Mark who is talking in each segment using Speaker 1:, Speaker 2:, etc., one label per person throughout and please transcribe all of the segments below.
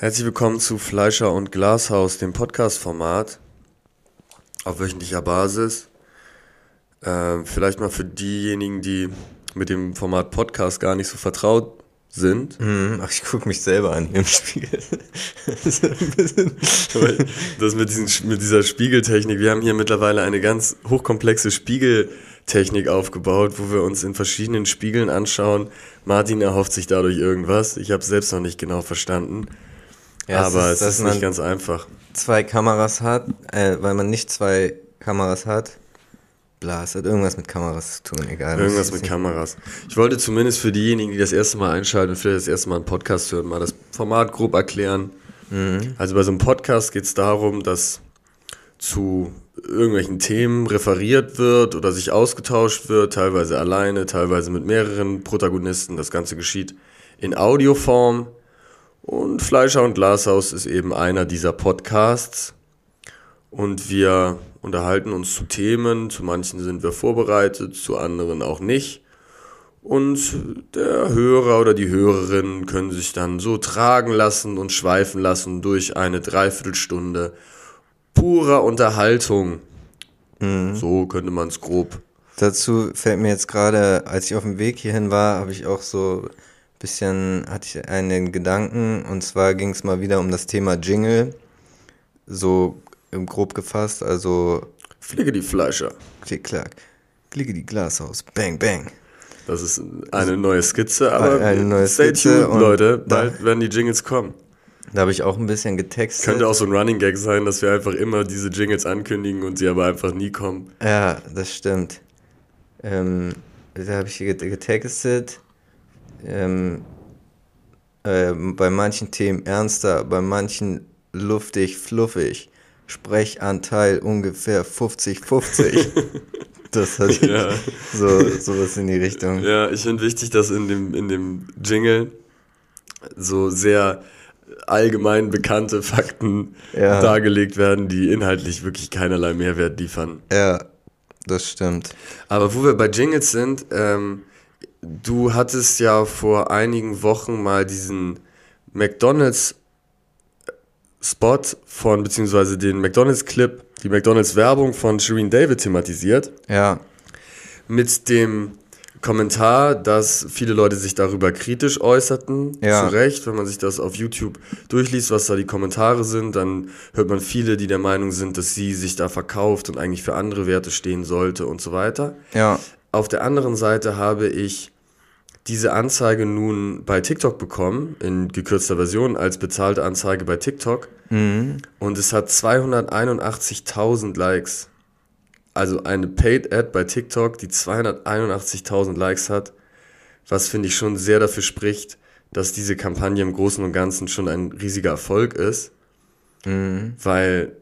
Speaker 1: Herzlich willkommen zu Fleischer und Glashaus, dem Podcast-Format auf wöchentlicher Basis. Ähm, vielleicht mal für diejenigen, die mit dem Format Podcast gar nicht so vertraut sind.
Speaker 2: Mhm, ach, ich gucke mich selber an im Spiegel.
Speaker 1: das mit, diesen, mit dieser Spiegeltechnik, wir haben hier mittlerweile eine ganz hochkomplexe Spiegeltechnik aufgebaut, wo wir uns in verschiedenen Spiegeln anschauen. Martin erhofft sich dadurch irgendwas. Ich habe es selbst noch nicht genau verstanden. Ja, aber es ist, es ist nicht ganz einfach.
Speaker 2: Zwei Kameras hat, äh, weil man nicht zwei Kameras hat. Bla, es hat irgendwas mit Kameras zu tun, egal.
Speaker 1: Irgendwas mit Kameras. Ich wollte zumindest für diejenigen, die das erste Mal einschalten und vielleicht das erste Mal einen Podcast hören, mal das Format grob erklären. Mhm. Also bei so einem Podcast geht es darum, dass zu irgendwelchen Themen referiert wird oder sich ausgetauscht wird, teilweise alleine, teilweise mit mehreren Protagonisten. Das Ganze geschieht in Audioform und Fleischer und Glashaus ist eben einer dieser Podcasts. Und wir unterhalten uns zu Themen, zu manchen sind wir vorbereitet, zu anderen auch nicht. Und der Hörer oder die Hörerin können sich dann so tragen lassen und schweifen lassen durch eine Dreiviertelstunde purer Unterhaltung. Mhm. So könnte man es grob.
Speaker 2: Dazu fällt mir jetzt gerade, als ich auf dem Weg hierhin war, habe ich auch so bisschen hatte ich einen Gedanken und zwar ging es mal wieder um das Thema Jingle, so grob gefasst, also
Speaker 1: Fliege die Fleischer.
Speaker 2: Klick, klack. Klicke die Glashaus. Bang, bang.
Speaker 1: Das ist eine neue Skizze, aber eine neue Skizze tuned, Leute. Bald werden die Jingles kommen.
Speaker 2: Da habe ich auch ein bisschen getextet.
Speaker 1: Könnte auch so ein Running Gag sein, dass wir einfach immer diese Jingles ankündigen und sie aber einfach nie kommen.
Speaker 2: Ja, das stimmt. Ähm, da habe ich getextet ähm, äh, bei manchen Themen ernster, bei manchen luftig, fluffig. Sprechanteil ungefähr 50-50. das hatte ich ja. so sowas in die Richtung.
Speaker 1: Ja, ich finde wichtig, dass in dem, in dem Jingle so sehr allgemein bekannte Fakten ja. dargelegt werden, die inhaltlich wirklich keinerlei Mehrwert liefern.
Speaker 2: Ja, das stimmt.
Speaker 1: Aber wo wir bei Jingles sind, ähm, Du hattest ja vor einigen Wochen mal diesen McDonald's Spot von, beziehungsweise den McDonald's Clip, die McDonald's Werbung von Shireen David thematisiert.
Speaker 2: Ja.
Speaker 1: Mit dem Kommentar, dass viele Leute sich darüber kritisch äußerten. Ja. Zu Recht, wenn man sich das auf YouTube durchliest, was da die Kommentare sind, dann hört man viele, die der Meinung sind, dass sie sich da verkauft und eigentlich für andere Werte stehen sollte und so weiter.
Speaker 2: Ja.
Speaker 1: Auf der anderen Seite habe ich diese Anzeige nun bei TikTok bekommen, in gekürzter Version, als bezahlte Anzeige bei TikTok. Mhm. Und es hat 281.000 Likes. Also eine Paid Ad bei TikTok, die 281.000 Likes hat, was finde ich schon sehr dafür spricht, dass diese Kampagne im Großen und Ganzen schon ein riesiger Erfolg ist. Mhm. Weil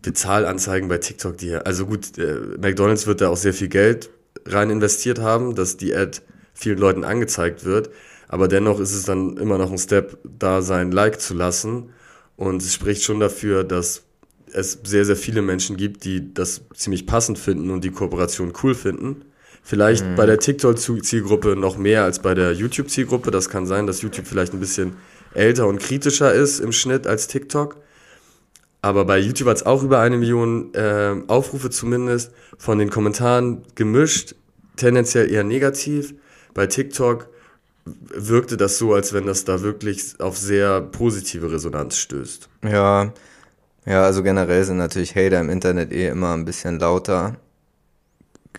Speaker 1: Bezahlanzeigen bei TikTok, die, also gut, äh, McDonalds wird da auch sehr viel Geld rein investiert haben, dass die Ad vielen Leuten angezeigt wird. Aber dennoch ist es dann immer noch ein Step, da sein Like zu lassen. Und es spricht schon dafür, dass es sehr, sehr viele Menschen gibt, die das ziemlich passend finden und die Kooperation cool finden. Vielleicht mhm. bei der TikTok-Zielgruppe noch mehr als bei der YouTube-Zielgruppe. Das kann sein, dass YouTube vielleicht ein bisschen älter und kritischer ist im Schnitt als TikTok. Aber bei YouTube hat es auch über eine Million äh, Aufrufe zumindest. Von den Kommentaren gemischt, tendenziell eher negativ. Bei TikTok wirkte das so, als wenn das da wirklich auf sehr positive Resonanz stößt.
Speaker 2: Ja, ja, also generell sind natürlich Hater im Internet eh immer ein bisschen lauter.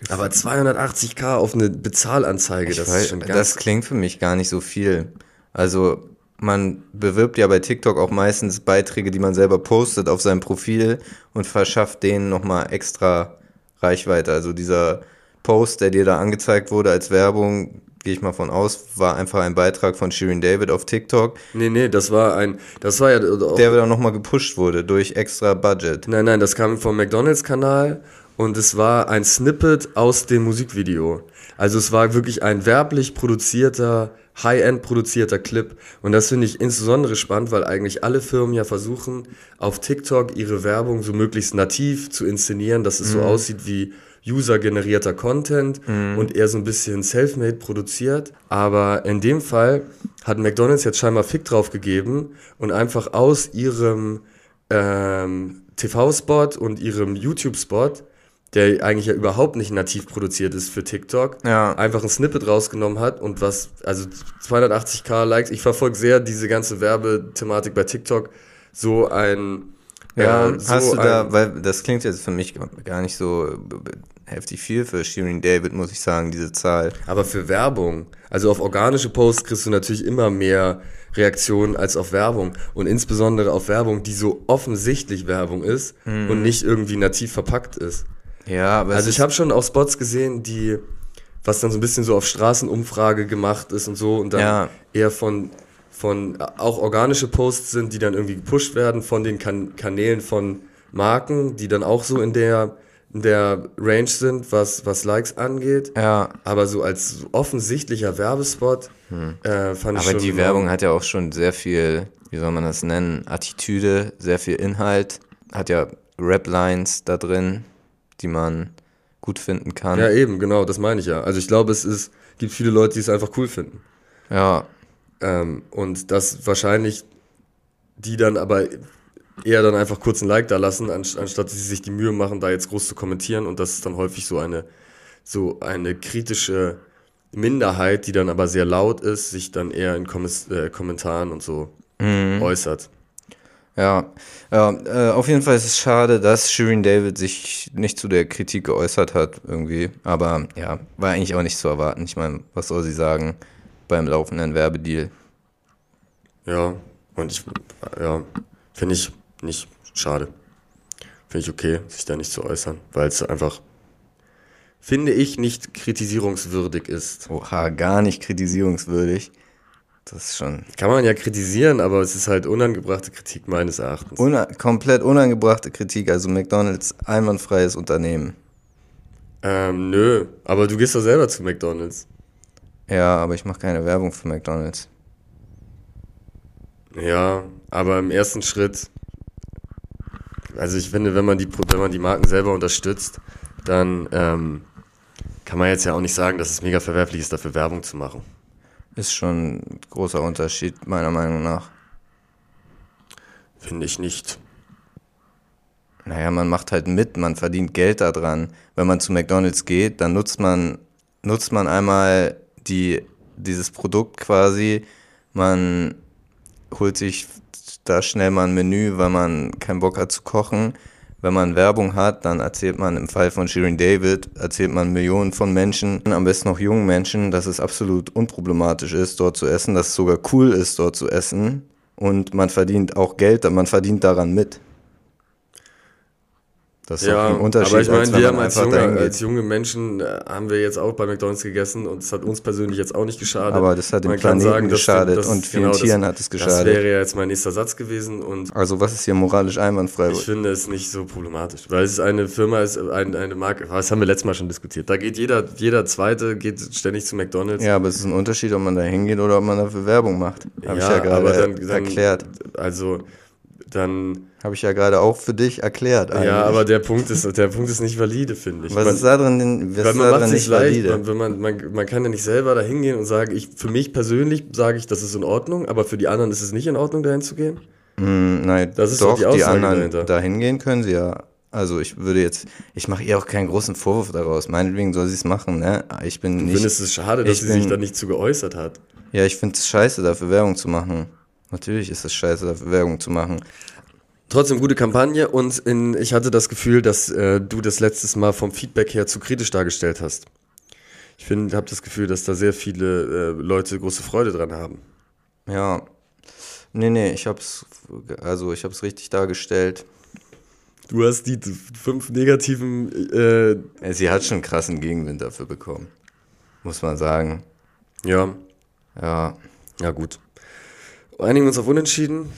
Speaker 1: Aber 280k auf eine Bezahlanzeige, das weiß, ist schon ganz.
Speaker 2: Das klingt für mich gar nicht so viel. Also man bewirbt ja bei TikTok auch meistens Beiträge, die man selber postet auf seinem Profil und verschafft denen nochmal extra Reichweite. Also dieser Post, der dir da angezeigt wurde als Werbung, gehe ich mal von aus, war einfach ein Beitrag von Shirin David auf TikTok.
Speaker 1: Nee, nee, das war ein, das war ja
Speaker 2: auch, Der dann nochmal gepusht wurde durch extra Budget.
Speaker 1: Nein, nein, das kam vom McDonalds-Kanal und es war ein Snippet aus dem Musikvideo. Also es war wirklich ein werblich produzierter High-End produzierter Clip. Und das finde ich insbesondere spannend, weil eigentlich alle Firmen ja versuchen, auf TikTok ihre Werbung so möglichst nativ zu inszenieren, dass es mhm. so aussieht wie user-generierter Content
Speaker 2: Mhm.
Speaker 1: und eher so ein bisschen self-made produziert. Aber in dem Fall hat McDonalds jetzt scheinbar Fick drauf gegeben und einfach aus ihrem ähm, TV-Spot und ihrem YouTube-Spot, der eigentlich ja überhaupt nicht nativ produziert ist für TikTok,
Speaker 2: Ja.
Speaker 1: einfach ein Snippet rausgenommen hat und was, also 280k Likes, ich verfolge sehr diese ganze Werbethematik bei TikTok, so ein
Speaker 2: Ja,
Speaker 1: äh, so
Speaker 2: hast du da, weil das klingt jetzt für mich gar nicht so heftig viel für Shirin David, muss ich sagen, diese Zahl.
Speaker 1: Aber für Werbung, also auf organische Posts kriegst du natürlich immer mehr Reaktionen als auf Werbung. Und insbesondere auf Werbung, die so offensichtlich Werbung ist und nicht irgendwie nativ verpackt ist.
Speaker 2: Ja, aber
Speaker 1: Also ich habe schon auch Spots gesehen, die, was dann so ein bisschen so auf Straßenumfrage gemacht ist und so und dann
Speaker 2: Ja.
Speaker 1: eher von, von auch organische Posts sind, die dann irgendwie gepusht werden von den kan Kanälen von Marken, die dann auch so in der, in der Range sind, was, was Likes angeht.
Speaker 2: ja,
Speaker 1: Aber so als offensichtlicher Werbespot äh, fand ich
Speaker 2: aber
Speaker 1: schon
Speaker 2: die
Speaker 1: enorm-
Speaker 2: Werbung hat ja auch schon sehr viel, wie soll man das nennen, Attitüde, sehr viel Inhalt, hat ja Rap-Lines da drin, die man gut finden kann.
Speaker 1: Ja, eben, genau, das meine ich ja. Also ich glaube, es ist, gibt viele Leute, die es einfach cool finden.
Speaker 2: ja,
Speaker 1: Ähm, und das wahrscheinlich die dann aber eher dann einfach kurz ein Like da lassen, anst- anstatt dass sie sich die Mühe machen, da jetzt groß zu kommentieren. Und das ist dann häufig so eine, so eine kritische Minderheit, die dann aber sehr laut ist, sich dann eher in Kommis äh, Kommentaren und so äußert.
Speaker 2: Ja, äh, auf jeden Fall ist es schade, dass Shirin David sich nicht zu der Kritik geäußert hat, irgendwie. Aber ja, war eigentlich auch nicht zu erwarten. Ich meine, was soll sie sagen beim laufenden Werbedeal?
Speaker 1: Ja, und ich, ja, finde ich nicht schade. Finde ich okay, sich da nicht zu äußern, weil es einfach, finde ich, nicht kritisierungswürdig ist.
Speaker 2: Oha, gar nicht kritisierungswürdig. Das ist schon
Speaker 1: Kann man ja kritisieren, aber es ist halt unangebrachte Kritik meines Erachtens.
Speaker 2: una komplett unangebrachte Kritik. Also McDonalds, einwandfreies Unternehmen.
Speaker 1: Ähm, nö, aber du gehst doch selber zu McDonalds.
Speaker 2: Ja, aber ich mache keine Werbung für McDonalds.
Speaker 1: Ja, aber im ersten Schritt, also ich finde, wenn man die, wenn man die Marken selber unterstützt, dann ähm, kann man jetzt ja auch nicht sagen, dass es mega verwerflich ist, dafür Werbung zu machen.
Speaker 2: Ist schon ein großer Unterschied, meiner Meinung nach.
Speaker 1: Finde ich nicht.
Speaker 2: Naja, man macht halt mit, man verdient Geld daran. Wenn man zu McDonalds geht, dann nutzt man, nutzt man einmal die, dieses Produkt quasi. Man holt sich da schnell mal ein Menü, weil man keinen Bock hat zu kochen. Wenn man Werbung hat, dann erzählt man im Fall von Shirin David, erzählt man Millionen von Menschen, am besten noch jungen Menschen, dass es absolut unproblematisch ist, dort zu essen, dass es sogar cool ist, dort zu essen. Und man verdient auch Geld, man verdient daran mit. Das ist
Speaker 1: Ja,
Speaker 2: doch ein Unterschied,
Speaker 1: aber ich meine, wir haben als junge, als junge Menschen äh, haben wir jetzt auch bei McDonalds gegessen und es hat uns persönlich jetzt auch nicht geschadet.
Speaker 2: Aber das hat dem
Speaker 1: Man
Speaker 2: Planeten
Speaker 1: dass-
Speaker 2: geschadet
Speaker 1: dass-
Speaker 2: und vielen
Speaker 1: genau, das-
Speaker 2: Tieren hat es
Speaker 1: Das
Speaker 2: geschadet.
Speaker 1: wäre ja jetzt mein nächster Satz gewesen und
Speaker 2: Also was ist hier moralisch einwandfrei?
Speaker 1: ich finde es nicht so problematisch, weil es eine Firma ist, ein, eine Marke, das haben wir letztes Mal schon diskutiert. Da geht jeder, jeder Zweite geht ständig zu McDonalds.
Speaker 2: ja, aber es ist ein Unterschied, ob man da hingeht oder ob man dafür Werbung macht. Habe ich ja gerade
Speaker 1: aber dann, dann,
Speaker 2: erklärt.
Speaker 1: Also dann,
Speaker 2: Habe ich ja gerade auch für dich erklärt. Eigentlich.
Speaker 1: ja, aber der Punkt ist, der Punkt ist nicht valide, finde ich.
Speaker 2: was
Speaker 1: Man-
Speaker 2: ist da drin, denn- was
Speaker 1: Weil man macht sich
Speaker 2: nicht
Speaker 1: leicht,
Speaker 2: valide?
Speaker 1: man, wenn man, man, man kann ja nicht selber da hingehen und sagen, ich, für mich persönlich sage ich, das ist in Ordnung, aber für die anderen ist es nicht in Ordnung, dahin zu gehen.
Speaker 2: Hm, nein,
Speaker 1: Das ist
Speaker 2: doch,
Speaker 1: die
Speaker 2: die anderen
Speaker 1: dahinter.
Speaker 2: dahin gehen können sie ja. Also ich würde jetzt, ich mache ihr auch keinen großen Vorwurf daraus. Meinetwegen soll sie es machen, ne? Ich bin
Speaker 1: Du
Speaker 2: nicht.
Speaker 1: findest es schade, dass sie sich
Speaker 2: bin-
Speaker 1: da nicht zu geäußert hat.
Speaker 2: Ja, ich finde es scheiße, dafür Werbung zu machen. Natürlich ist es scheiße, Werbung zu machen.
Speaker 1: Trotzdem gute Kampagne und in, ich hatte das Gefühl, dass äh, du das letztes Mal vom Feedback her zu kritisch dargestellt hast. Ich finde, habe das Gefühl, dass da sehr viele äh, Leute große Freude dran haben.
Speaker 2: Ja. Nee, nee, ich hab's, also ich hab's richtig dargestellt.
Speaker 1: Du hast die fünf negativen äh,
Speaker 2: Äh, Sie hat schon krassen Gegenwind dafür bekommen. Muss man sagen.
Speaker 1: ja,
Speaker 2: Ja.
Speaker 1: Ja, gut. Einigen wir uns auf Unentschieden.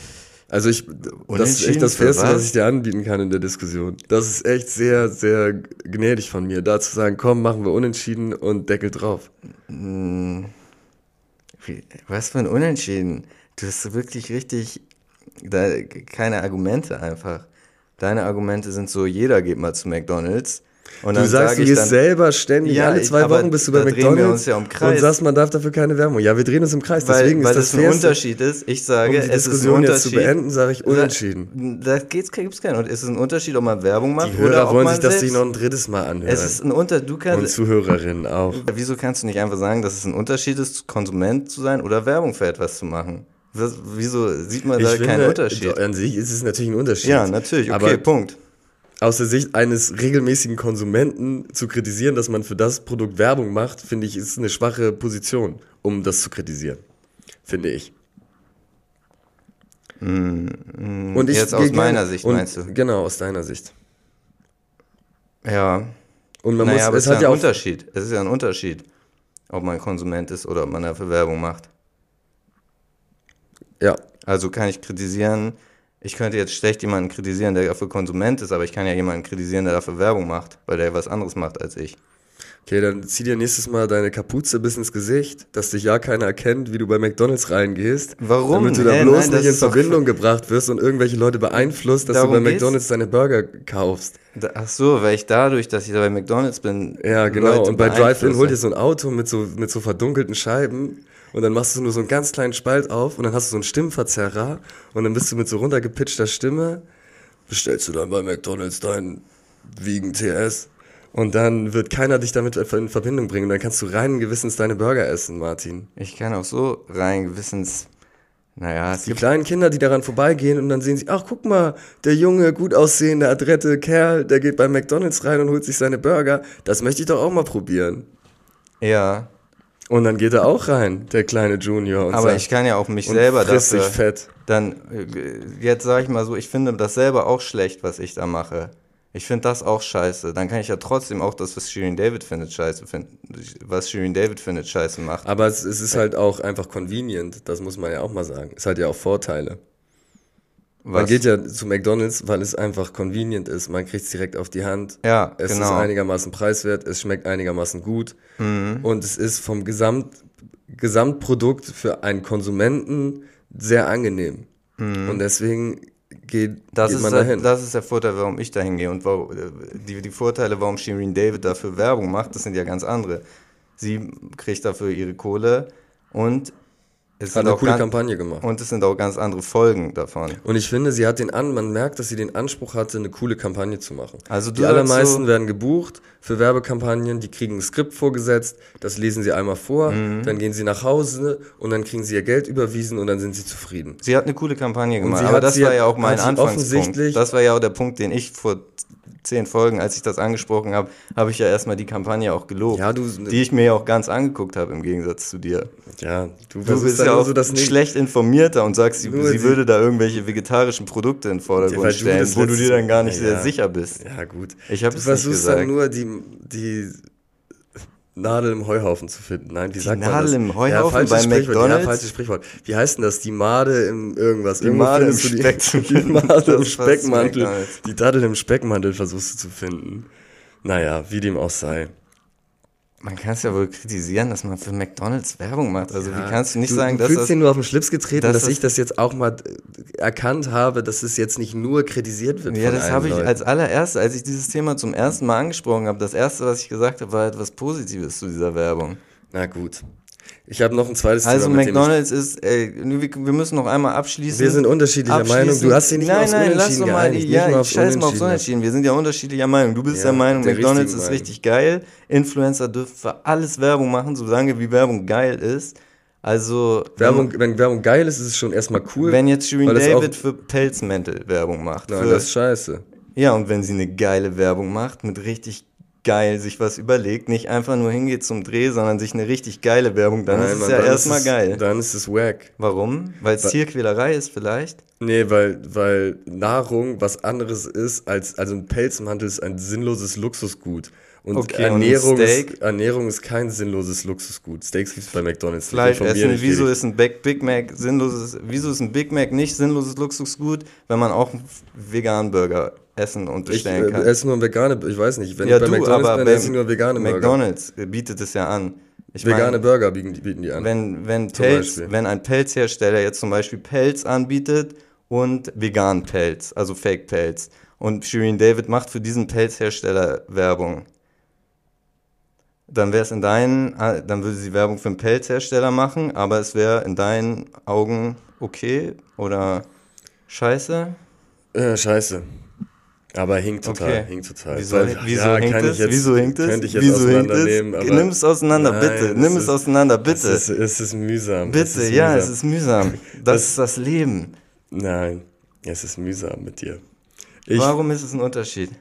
Speaker 1: Also ich, das ist echt das Fairste,
Speaker 2: was?
Speaker 1: ich dir anbieten kann in der Diskussion. Das ist echt sehr, sehr gnädig von mir, da zu sagen, komm, machen wir Unentschieden und Deckel drauf.
Speaker 2: Wie, was für ein Unentschieden. Du hast wirklich richtig da, keine Argumente einfach. Deine Argumente sind so, jeder geht mal zu McDonalds. Und
Speaker 1: Du sagst,
Speaker 2: sag
Speaker 1: du
Speaker 2: ich
Speaker 1: gehst
Speaker 2: dann,
Speaker 1: selber ständig,
Speaker 2: Ja,
Speaker 1: alle
Speaker 2: ich-
Speaker 1: zwei
Speaker 2: aber
Speaker 1: Wochen bist du
Speaker 2: da
Speaker 1: bei McDonalds
Speaker 2: uns ja um
Speaker 1: und
Speaker 2: Kreis.
Speaker 1: sagst, man darf dafür keine Werbung. Ja, wir drehen uns im Kreis,
Speaker 2: weil,
Speaker 1: deswegen
Speaker 2: weil
Speaker 1: ist
Speaker 2: das
Speaker 1: das
Speaker 2: ein Unterschied ist. Ich
Speaker 1: um
Speaker 2: sage,
Speaker 1: die
Speaker 2: es ist ein
Speaker 1: Diskussion jetzt zu
Speaker 2: Unterschied.
Speaker 1: beenden, sage ich unentschieden.
Speaker 2: Da gibt es keinen. Und es ist ein Unterschied, ob man Werbung macht
Speaker 1: Die
Speaker 2: oder
Speaker 1: Hörer
Speaker 2: ob
Speaker 1: wollen
Speaker 2: man
Speaker 1: sich das noch ein drittes Mal anhören.
Speaker 2: Es ist ein Unterschied. Du
Speaker 1: und
Speaker 2: kannst.
Speaker 1: Zuhörerinnen auch.
Speaker 2: Wieso kannst du nicht einfach sagen, dass es ein Unterschied ist, Konsument zu sein oder Werbung für etwas zu machen? Was, wieso sieht man da keinen Unterschied?
Speaker 1: An sich ist es natürlich ein Unterschied.
Speaker 2: Ja, natürlich. Okay,
Speaker 1: Aber
Speaker 2: Punkt.
Speaker 1: Aus der Sicht eines regelmäßigen Konsumenten zu kritisieren, dass man für das Produkt Werbung macht, finde ich, ist eine schwache Position, um das zu kritisieren. Finde ich. und
Speaker 2: jetzt aus meiner Sicht,
Speaker 1: und,
Speaker 2: meinst du?
Speaker 1: Genau, aus deiner Sicht.
Speaker 2: Ja.
Speaker 1: Und man
Speaker 2: naja,
Speaker 1: muss,
Speaker 2: aber
Speaker 1: es
Speaker 2: ist
Speaker 1: hat
Speaker 2: ja ein Unterschied. Es ist ja ein Unterschied, ob man Konsument ist oder ob man dafür Werbung macht.
Speaker 1: Ja,
Speaker 2: Also kann ich kritisieren, ich könnte jetzt schlecht jemanden kritisieren, der dafür Konsument ist, aber ich kann ja jemanden kritisieren, der dafür Werbung macht, weil der was anderes macht als ich.
Speaker 1: okay, dann zieh dir nächstes Mal deine Kapuze bis ins Gesicht, dass dich ja keiner erkennt, wie du bei McDonalds reingehst.
Speaker 2: Warum?
Speaker 1: Damit du da
Speaker 2: Hä,
Speaker 1: bloß
Speaker 2: nein,
Speaker 1: nicht in Verbindung gebracht wirst und irgendwelche Leute beeinflusst, dass
Speaker 2: Darum
Speaker 1: du bei
Speaker 2: geht's?
Speaker 1: McDonalds deine Burger kaufst.
Speaker 2: Ach so, weil ich dadurch, dass ich da bei McDonalds bin,
Speaker 1: Ja, genau.
Speaker 2: Leute
Speaker 1: und bei Drive-In
Speaker 2: beeinflusse.
Speaker 1: hol dir so ein Auto mit so, mit so verdunkelten Scheiben und dann machst du nur so einen ganz kleinen Spalt auf und dann hast du so einen Stimmverzerrer und dann bist du mit so runtergepitchter Stimme, bestellst du dann bei McDonalds deinen Wiegen TS und dann wird keiner dich damit in Verbindung bringen und dann kannst du reinen Gewissens deine Burger essen, Martin.
Speaker 2: Ich kann auch so rein gewissens, naja, es
Speaker 1: Die
Speaker 2: gibt
Speaker 1: kleinen Kinder, die daran vorbeigehen und dann sehen sie, ach guck mal, der junge, gut aussehende, adrette Kerl, der geht bei McDonalds rein und holt sich seine Burger. Das möchte ich doch auch mal probieren.
Speaker 2: ja,
Speaker 1: Und dann geht er auch rein, der kleine Junior. Und
Speaker 2: aber
Speaker 1: sagt,
Speaker 2: ich kann ja auch mich selber dafür,
Speaker 1: fett.
Speaker 2: dann, äh, jetzt sage ich mal so, ich finde das selber auch schlecht, was ich da mache. Ich finde das auch scheiße. Dann kann ich ja trotzdem auch das, was Shirin David findet, scheiße finden. Was Shirin David findet, scheiße macht.
Speaker 1: Aber es, es ist halt auch einfach convenient, das muss man ja auch mal sagen. Es hat ja auch Vorteile. Man
Speaker 2: Was?
Speaker 1: geht ja zu McDonalds, weil es einfach convenient ist. Man kriegt es direkt auf die Hand.
Speaker 2: Ja,
Speaker 1: Es ist
Speaker 2: genau. Mhm.
Speaker 1: einigermaßen preiswert, es schmeckt einigermaßen gut. Und es ist vom Gesamt, Gesamtprodukt für einen Konsumenten sehr angenehm. Und deswegen geht,
Speaker 2: Mhm. Das
Speaker 1: geht
Speaker 2: ist,
Speaker 1: man
Speaker 2: der,
Speaker 1: dahin.
Speaker 2: das ist der Vorteil, warum ich dahin gehe. Und warum, die, die Vorteile, warum Shirin David dafür Werbung macht, das sind ja ganz andere. Sie kriegt dafür ihre Kohle und es
Speaker 1: hat eine
Speaker 2: auch
Speaker 1: coole
Speaker 2: ganz,
Speaker 1: Kampagne gemacht.
Speaker 2: und es sind auch ganz andere Folgen davon.
Speaker 1: Und ich finde, sie hat den an, man merkt, dass sie den Anspruch hatte, eine coole Kampagne zu machen.
Speaker 2: Also
Speaker 1: die allermeisten
Speaker 2: so-
Speaker 1: werden gebucht für Werbekampagnen, die kriegen ein Skript vorgesetzt, das lesen sie einmal vor,
Speaker 2: Mhm.
Speaker 1: dann gehen sie nach Hause und dann kriegen sie ihr Geld überwiesen und dann sind sie zufrieden.
Speaker 2: Sie hat eine coole Kampagne gemacht, aber das war ja auch mein Anfangspunkt.
Speaker 1: offensichtlich-
Speaker 2: Das war ja auch der Punkt, den ich vor zehn Folgen, als ich das angesprochen habe, habe ich ja erstmal die Kampagne auch gelobt.
Speaker 1: Ja, du-
Speaker 2: die ich mir ja auch ganz angeguckt habe im Gegensatz zu dir.
Speaker 1: Ja, du,
Speaker 2: Du bist
Speaker 1: dann
Speaker 2: ja auch
Speaker 1: so
Speaker 2: schlecht informierter und sagst, sie, sie würde da irgendwelche vegetarischen Produkte in den
Speaker 1: Ja,
Speaker 2: Vordergrund
Speaker 1: du
Speaker 2: stellen,
Speaker 1: das
Speaker 2: wo du dir dann gar nicht sehr
Speaker 1: ja.
Speaker 2: sicher bist.
Speaker 1: Ja, gut.
Speaker 2: Ich hab
Speaker 1: du
Speaker 2: es nicht
Speaker 1: versuchst
Speaker 2: gesagt.
Speaker 1: dann nur die, die Nadel im Heuhaufen zu finden. Nein, wie sagt man
Speaker 2: Nadel
Speaker 1: das?
Speaker 2: im Heuhaufen
Speaker 1: ja,
Speaker 2: bei. McDonald's?
Speaker 1: Ja, falsches Sprichwort. Wie heißt denn das? Die Made im irgendwas.
Speaker 2: Die Made im Speck
Speaker 1: Die
Speaker 2: finden.
Speaker 1: Made im Speckmantel. Die Dadel im Speckmantel versuchst du zu finden. Naja, wie dem auch sei.
Speaker 2: Man kann es ja wohl kritisieren, dass man für McDonalds Werbung macht. Also
Speaker 1: Ja,
Speaker 2: wie kannst du nicht
Speaker 1: du,
Speaker 2: sagen,
Speaker 1: du
Speaker 2: dass
Speaker 1: fühlst
Speaker 2: das...
Speaker 1: dir nur auf den Schlips getreten,
Speaker 2: dass
Speaker 1: dass,
Speaker 2: das-
Speaker 1: ich das jetzt auch mal äh, erkannt habe, dass es jetzt nicht nur kritisiert wird
Speaker 2: Ja, das habe ich als allererstes, als ich dieses Thema zum ersten Mal angesprochen habe, das erste, was ich gesagt habe, war etwas Positives zu dieser Werbung.
Speaker 1: Na gut. Ich habe noch ein zweites
Speaker 2: Also
Speaker 1: Thema, ich
Speaker 2: McDonalds ist, äh, wir, müssen noch einmal abschließen.
Speaker 1: Wir sind unterschiedlicher Meinung. Du hast dich nicht
Speaker 2: nein,
Speaker 1: aufs
Speaker 2: nein, lass doch mal
Speaker 1: geeinigt.
Speaker 2: die, ja, ich scheiß mal aufs
Speaker 1: Unentschieden.
Speaker 2: Wir sind ja unterschiedlicher Meinung. Du bist
Speaker 1: Ja,
Speaker 2: der Meinung,
Speaker 1: der
Speaker 2: McDonalds ist
Speaker 1: Meinung.
Speaker 2: richtig geil. Influencer dürfen für alles Werbung machen, solange wie Werbung geil ist. Also,
Speaker 1: Werbung, wenn Werbung geil ist, ist es schon erstmal cool.
Speaker 2: wenn jetzt Shirin David für Pelzmäntel Werbung macht.
Speaker 1: Nein,
Speaker 2: für,
Speaker 1: das ist scheiße.
Speaker 2: ja, und wenn sie eine geile Werbung macht, mit richtig geil sich was überlegt, nicht einfach nur hingeht zum Dreh, sondern sich eine richtig geile Werbung, dann
Speaker 1: Nein,
Speaker 2: ist es
Speaker 1: Mann,
Speaker 2: ja erstmal geil.
Speaker 1: Dann ist es wack.
Speaker 2: Warum? Weil es Tierquälerei ist vielleicht?
Speaker 1: Nee, weil, weil Nahrung was anderes ist als, also ein Pelzmantel ist ein sinnloses Luxusgut. Und
Speaker 2: Okay, und
Speaker 1: Ernährung,
Speaker 2: Steak?
Speaker 1: ist, Ernährung ist kein sinnloses Luxusgut. Steaks gibt es bei McDonalds.
Speaker 2: Fleisch essen. Wieso ist ein Big, Big Mac sinnloses, wieso ist ein Big Mac nicht sinnloses Luxusgut, wenn man auch einen veganen Burger essen und
Speaker 1: ich
Speaker 2: bestellen
Speaker 1: äh,
Speaker 2: kann?
Speaker 1: esse nur vegane, ich weiß nicht, wenn
Speaker 2: ja,
Speaker 1: ich bei
Speaker 2: du,
Speaker 1: McDonalds
Speaker 2: aber
Speaker 1: bin, esse ich nur vegane Burger.
Speaker 2: McDonalds bietet es ja an. Ich
Speaker 1: Vegane
Speaker 2: meine,
Speaker 1: Burger bieten, die- bieten die an.
Speaker 2: wenn, wenn, Pelz, wenn ein Pelzhersteller jetzt zum Beispiel Pelz anbietet und veganen Pelz, also Fake-Pelz, und Shirin David macht für diesen Pelzhersteller Werbung. Dann wäre es in deinen, dann würde sie Werbung für einen Pelzhersteller machen, aber es wäre in deinen Augen okay oder scheiße?
Speaker 1: Äh, scheiße. Aber hinkt total,
Speaker 2: Okay.
Speaker 1: hinkt total.
Speaker 2: Wieso,
Speaker 1: Weil,
Speaker 2: wieso
Speaker 1: ja,
Speaker 2: hinkt es?
Speaker 1: jetzt,
Speaker 2: Wieso hinkt es?
Speaker 1: Könnte ich jetzt
Speaker 2: Wieso hinkt es? Nimm es auseinander,
Speaker 1: Nein,
Speaker 2: bitte.
Speaker 1: es
Speaker 2: Nimm es
Speaker 1: ist-
Speaker 2: auseinander, bitte.
Speaker 1: Es ist, es ist mühsam.
Speaker 2: bitte,
Speaker 1: ist
Speaker 2: ja,
Speaker 1: mühsam.
Speaker 2: es ist mühsam. Das, ist das Leben.
Speaker 1: Nein, es ist mühsam mit dir. Ich,
Speaker 2: Warum ist es ein Unterschied?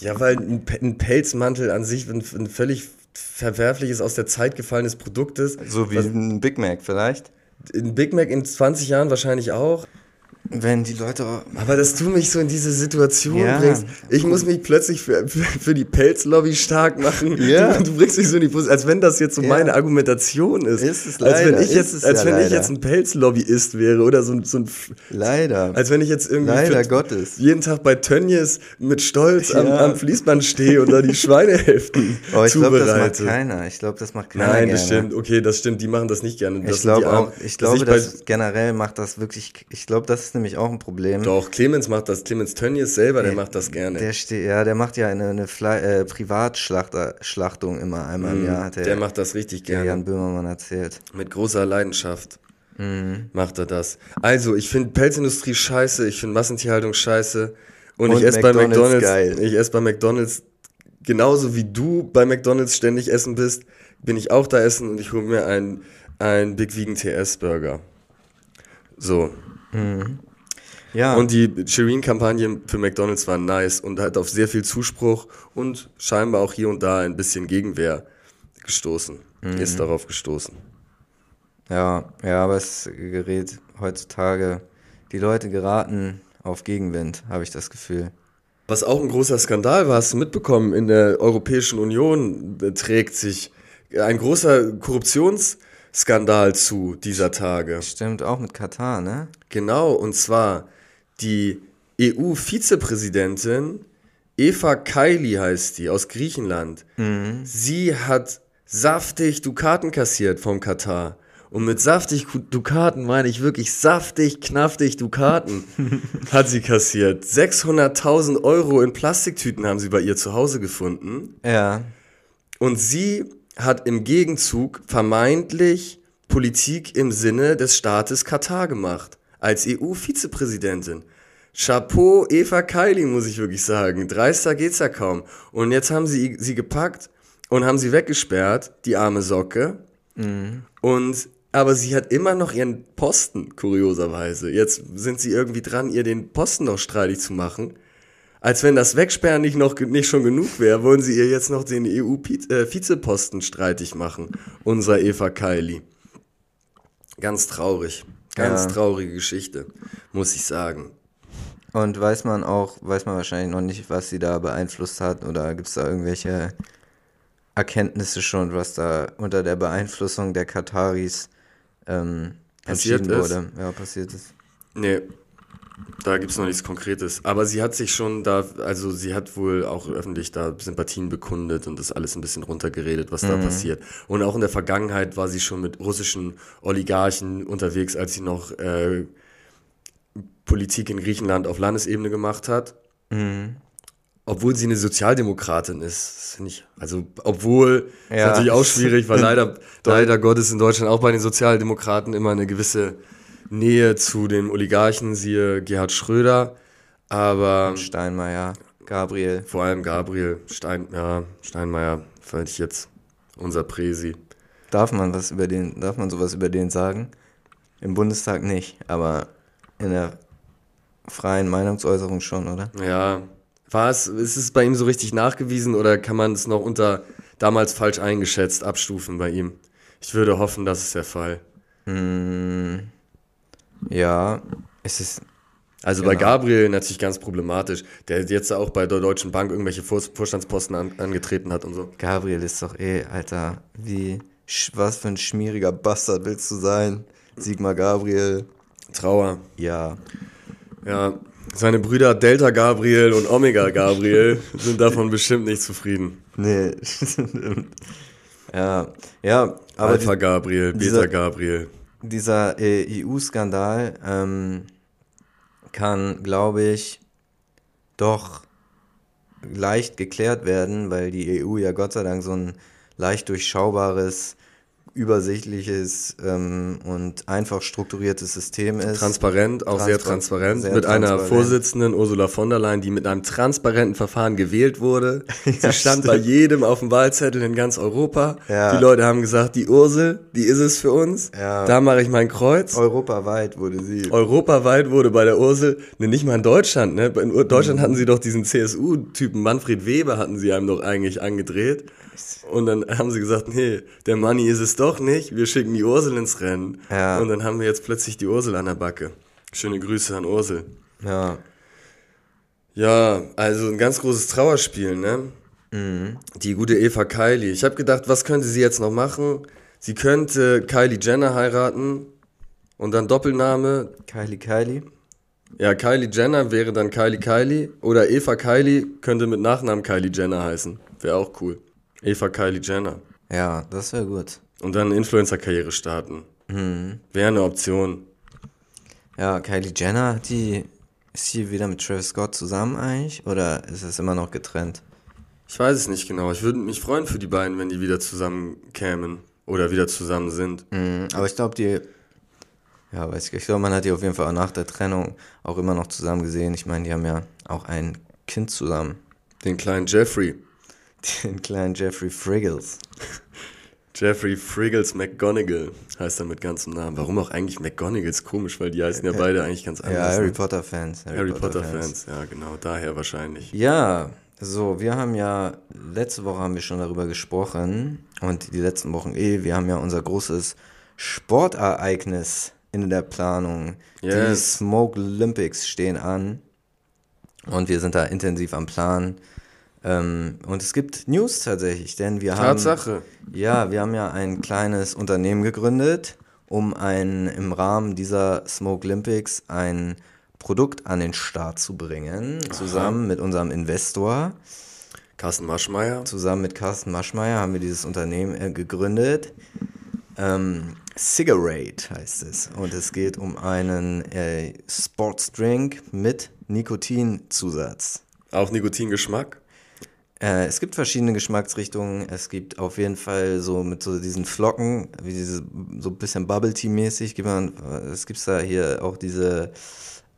Speaker 1: Ja, weil ein, ein Pelzmantel an sich ein, ein völlig verwerfliches, aus der Zeit gefallenes Produkt ist.
Speaker 2: So wie
Speaker 1: Was-
Speaker 2: ein Big Mac vielleicht.
Speaker 1: Ein Big Mac in 20 Jahren wahrscheinlich auch.
Speaker 2: Wenn die Leute.
Speaker 1: Aber dass du mich so in diese Situation
Speaker 2: Ja.
Speaker 1: bringst, ich muss mich plötzlich für, für, für die Pelzlobby stark machen.
Speaker 2: Ja.
Speaker 1: Du, du bringst mich so in die Position, als wenn das jetzt so
Speaker 2: Ja.
Speaker 1: meine Argumentation ist.
Speaker 2: Ist es
Speaker 1: als wenn
Speaker 2: leider,
Speaker 1: ich jetzt, als wenn ich
Speaker 2: leider.
Speaker 1: jetzt ein Pelzlobbyist wäre oder so, ein- so ein,
Speaker 2: Leider.
Speaker 1: als wenn ich jetzt irgendwie
Speaker 2: Leider Gottes.
Speaker 1: jeden Tag bei Tönnies mit Stolz am, am Fließband stehe und da die Schweinehälften
Speaker 2: Oh, ich glaube, das
Speaker 1: zubereite.
Speaker 2: macht keiner. Ich glaube, das macht keiner
Speaker 1: Nein,
Speaker 2: gerne.
Speaker 1: das stimmt. Okay, das stimmt. Die machen das nicht gerne. Das
Speaker 2: Ich glaube auch, ich glaube, dass generell macht das wirklich, ich glaube, das ist nämlich auch ein Problem.
Speaker 1: Doch, Clemens macht das. Clemens Tönnies selber, der macht das gerne.
Speaker 2: Der steht, ja, der macht ja eine, eine äh, Privatschlachtung immer einmal im Jahr, hat der,
Speaker 1: Mhm. der macht das richtig
Speaker 2: der
Speaker 1: gerne.
Speaker 2: Jan Böhmermann erzählt.
Speaker 1: Mit großer Leidenschaft
Speaker 2: Mhm.
Speaker 1: macht er das. Also, ich finde Pelzindustrie scheiße, ich finde Massentierhaltung scheiße. Und,
Speaker 2: Und
Speaker 1: ich esse bei
Speaker 2: McDonald's
Speaker 1: McDonalds,
Speaker 2: geil.
Speaker 1: ich esse bei McDonalds genauso wie du bei McDonalds ständig essen bist, bin ich auch da essen und ich hole mir einen, einen Big Vegan TS Burger. So.
Speaker 2: Ja,
Speaker 1: Und die Shireen-Kampagne für McDonalds war nice und hat auf sehr viel Zuspruch und scheinbar auch hier und da ein bisschen Gegenwehr gestoßen. Ist darauf gestoßen.
Speaker 2: ja, ja, aber es gerät heutzutage, die Leute geraten auf Gegenwind, habe ich das Gefühl.
Speaker 1: Was auch ein großer Skandal war, hast du mitbekommen, in der Europäischen Union trägt sich ein großer Korruptionsskandal zu dieser Tage.
Speaker 2: Stimmt, auch mit Katar, ne?
Speaker 1: Genau, und zwar die EU-Vizepräsidentin Eva Kaili heißt die, aus Griechenland. Sie hat saftig Dukaten kassiert vom Katar. Und mit saftig Dukaten meine ich wirklich saftig, knaftig Dukaten hat sie kassiert. 600.000 Euro in Plastiktüten haben sie bei ihr zu Hause gefunden.
Speaker 2: Ja,
Speaker 1: Und sie hat im Gegenzug vermeintlich Politik im Sinne des Staates Katar gemacht. Als EU-Vizepräsidentin. Chapeau, Eva Kaili, muss ich wirklich sagen. Dreister geht's ja kaum. Und jetzt haben sie sie gepackt und haben sie weggesperrt, die arme Socke. Und, aber sie hat immer noch ihren Posten, kurioserweise. Jetzt sind sie irgendwie dran, ihr den Posten noch streitig zu machen. Als wenn das Wegsperren nicht, noch, nicht schon genug wäre, wollen sie ihr jetzt noch den EU-Vizeposten streitig machen. Unser Eva Kaili. Ganz traurig. Ganz
Speaker 2: Ja.
Speaker 1: traurige Geschichte, muss ich sagen.
Speaker 2: und weiß man auch, weiß man wahrscheinlich noch nicht, was sie da beeinflusst hat oder gibt es da irgendwelche Erkenntnisse schon, was da unter der Beeinflussung der Kataris ähm,
Speaker 1: Passiert
Speaker 2: entschieden
Speaker 1: ist?
Speaker 2: wurde. Ja, passiert ist.
Speaker 1: Nee, da gibt's noch nichts Konkretes. Aber sie hat sich schon da, also sie hat wohl auch öffentlich da Sympathien bekundet und das alles ein bisschen runtergeredet, was da passiert. Und auch in der Vergangenheit war sie schon mit russischen Oligarchen unterwegs, als sie noch äh, Politik in Griechenland auf Landesebene gemacht hat. Obwohl sie eine Sozialdemokratin ist, das finde ich, also obwohl, ist
Speaker 2: Ja.
Speaker 1: natürlich auch schwierig, weil leider, leider Gottes in Deutschland auch bei den Sozialdemokraten immer eine gewisse Nähe zu den Oligarchen, siehe Gerhard Schröder, aber
Speaker 2: Steinmeier, Gabriel.
Speaker 1: vor allem Gabriel Stein, ja, Steinmeier, fand ich jetzt unser Präsi.
Speaker 2: Darf man was über den, darf man sowas über den sagen? Im Bundestag nicht, aber in der freien Meinungsäußerung schon, oder?
Speaker 1: Ja, war es, ist es bei ihm so richtig nachgewiesen oder kann man es noch unter damals falsch eingeschätzt abstufen bei ihm? Ich würde hoffen, das ist der Fall.
Speaker 2: Ja, es ist,
Speaker 1: Also bei
Speaker 2: Genau.
Speaker 1: Gabriel natürlich ganz problematisch, der jetzt auch bei der Deutschen Bank irgendwelche Vor Vorstandsposten an, angetreten hat und so.
Speaker 2: Gabriel ist doch eh, Alter, wie, was für ein schmieriger Bastard willst du sein? Sigmar Gabriel,
Speaker 1: Trauer.
Speaker 2: ja.
Speaker 1: Ja, seine Brüder Delta Gabriel und Omega Gabriel sind davon bestimmt nicht zufrieden.
Speaker 2: Nee, stimmt. Ja, ja, aber
Speaker 1: Alpha Gabriel, Beta Gabriel.
Speaker 2: Dieser äh, EU-Skandal ähm, kann, glaube ich, doch leicht geklärt werden, weil die EU ja Gott sei Dank so ein leicht durchschaubares übersichtliches ähm, und einfach strukturiertes System ist.
Speaker 1: Transparent, auch Transpar sehr transparent. Sehr mit transparent. einer Vorsitzenden, Ursula von der Leyen, die mit einem transparenten Verfahren gewählt wurde. ja, Sie stand stimmt. bei jedem auf dem Wahlzettel in ganz Europa. Ja. Die Leute haben gesagt, die Ursel, die ist es für uns. Ja. Da mache ich mein Kreuz.
Speaker 2: Europaweit wurde sie.
Speaker 1: Europaweit wurde bei der Ursel, ne, nicht mal in Deutschland, ne? In Deutschland mhm. hatten sie doch diesen CSU-Typen, Manfred Weber hatten sie einem doch eigentlich angedreht. Und dann haben sie gesagt, nee, der Money ist es doch nicht, wir schicken die Ursel ins Rennen. Ja. Und dann haben wir jetzt plötzlich die Ursel an der Backe. Schöne Grüße an Ursel.
Speaker 2: Ja.
Speaker 1: Ja, also ein ganz großes Trauerspiel, ne? Mhm. Die gute Eva Kylie. Ich habe gedacht, was könnte sie jetzt noch machen? Sie könnte Kylie Jenner heiraten und dann Doppelname.
Speaker 2: Kylie Kylie.
Speaker 1: Ja, Kylie Jenner wäre dann Kylie Kylie oder Eva Kylie könnte mit Nachnamen Kylie Jenner heißen. Wäre auch cool. Eva Kylie Jenner.
Speaker 2: Ja, das wäre gut.
Speaker 1: Und dann Influencer-Karriere starten. Mhm. Wäre eine Option.
Speaker 2: Ja, Kylie Jenner, die ist sie wieder mit Travis Scott zusammen eigentlich? Oder ist es immer noch getrennt?
Speaker 1: Ich weiß es nicht genau. Ich würde mich freuen für die beiden, wenn die wieder zusammen kämen. Oder wieder zusammen sind.
Speaker 2: Mhm, aber ich glaube, die. Ja, weiß ich. Ich glaube, man hat die auf jeden Fall auch nach der Trennung auch immer noch zusammen gesehen. Ich meine, die haben ja auch ein Kind zusammen.
Speaker 1: Den kleinen Jeffrey.
Speaker 2: Den kleinen Jeffrey Friggles.
Speaker 1: Jeffrey Friggles McGonagall heißt er mit ganzem Namen. Warum auch eigentlich McGonagalls? Komisch, weil die heißen ja beide eigentlich ganz anders.
Speaker 2: Ja, Harry ne? Potter Fans.
Speaker 1: Harry, Harry Potter, Potter Fans. ja genau, daher wahrscheinlich.
Speaker 2: Ja, so, wir haben ja, letzte Woche haben wir schon darüber gesprochen und die letzten Wochen eh, wir haben ja unser großes Sportereignis in der Planung. Yes. Die Smoke Olympics stehen an und wir sind da intensiv am Plan. Ähm, und es gibt News tatsächlich, denn wir
Speaker 1: Tatsache.
Speaker 2: haben. Ja, wir haben ja ein kleines Unternehmen gegründet, um ein, im Rahmen dieser Smoke Olympics ein Produkt an den Start zu bringen, Aha. zusammen mit unserem Investor.
Speaker 1: Carsten Maschmeyer.
Speaker 2: Zusammen mit Carsten Maschmeyer haben wir dieses Unternehmen äh, gegründet. Ähm, Cigarette heißt es. Und es geht um einen äh, Sportsdrink mit Nikotinzusatz.
Speaker 1: Auch Nikotingeschmack?
Speaker 2: Äh, es gibt verschiedene Geschmacksrichtungen. Es gibt auf jeden Fall so mit so diesen Flocken, wie diese, so ein bisschen Bubble Tea mäßig. Es gibt da hier auch diese,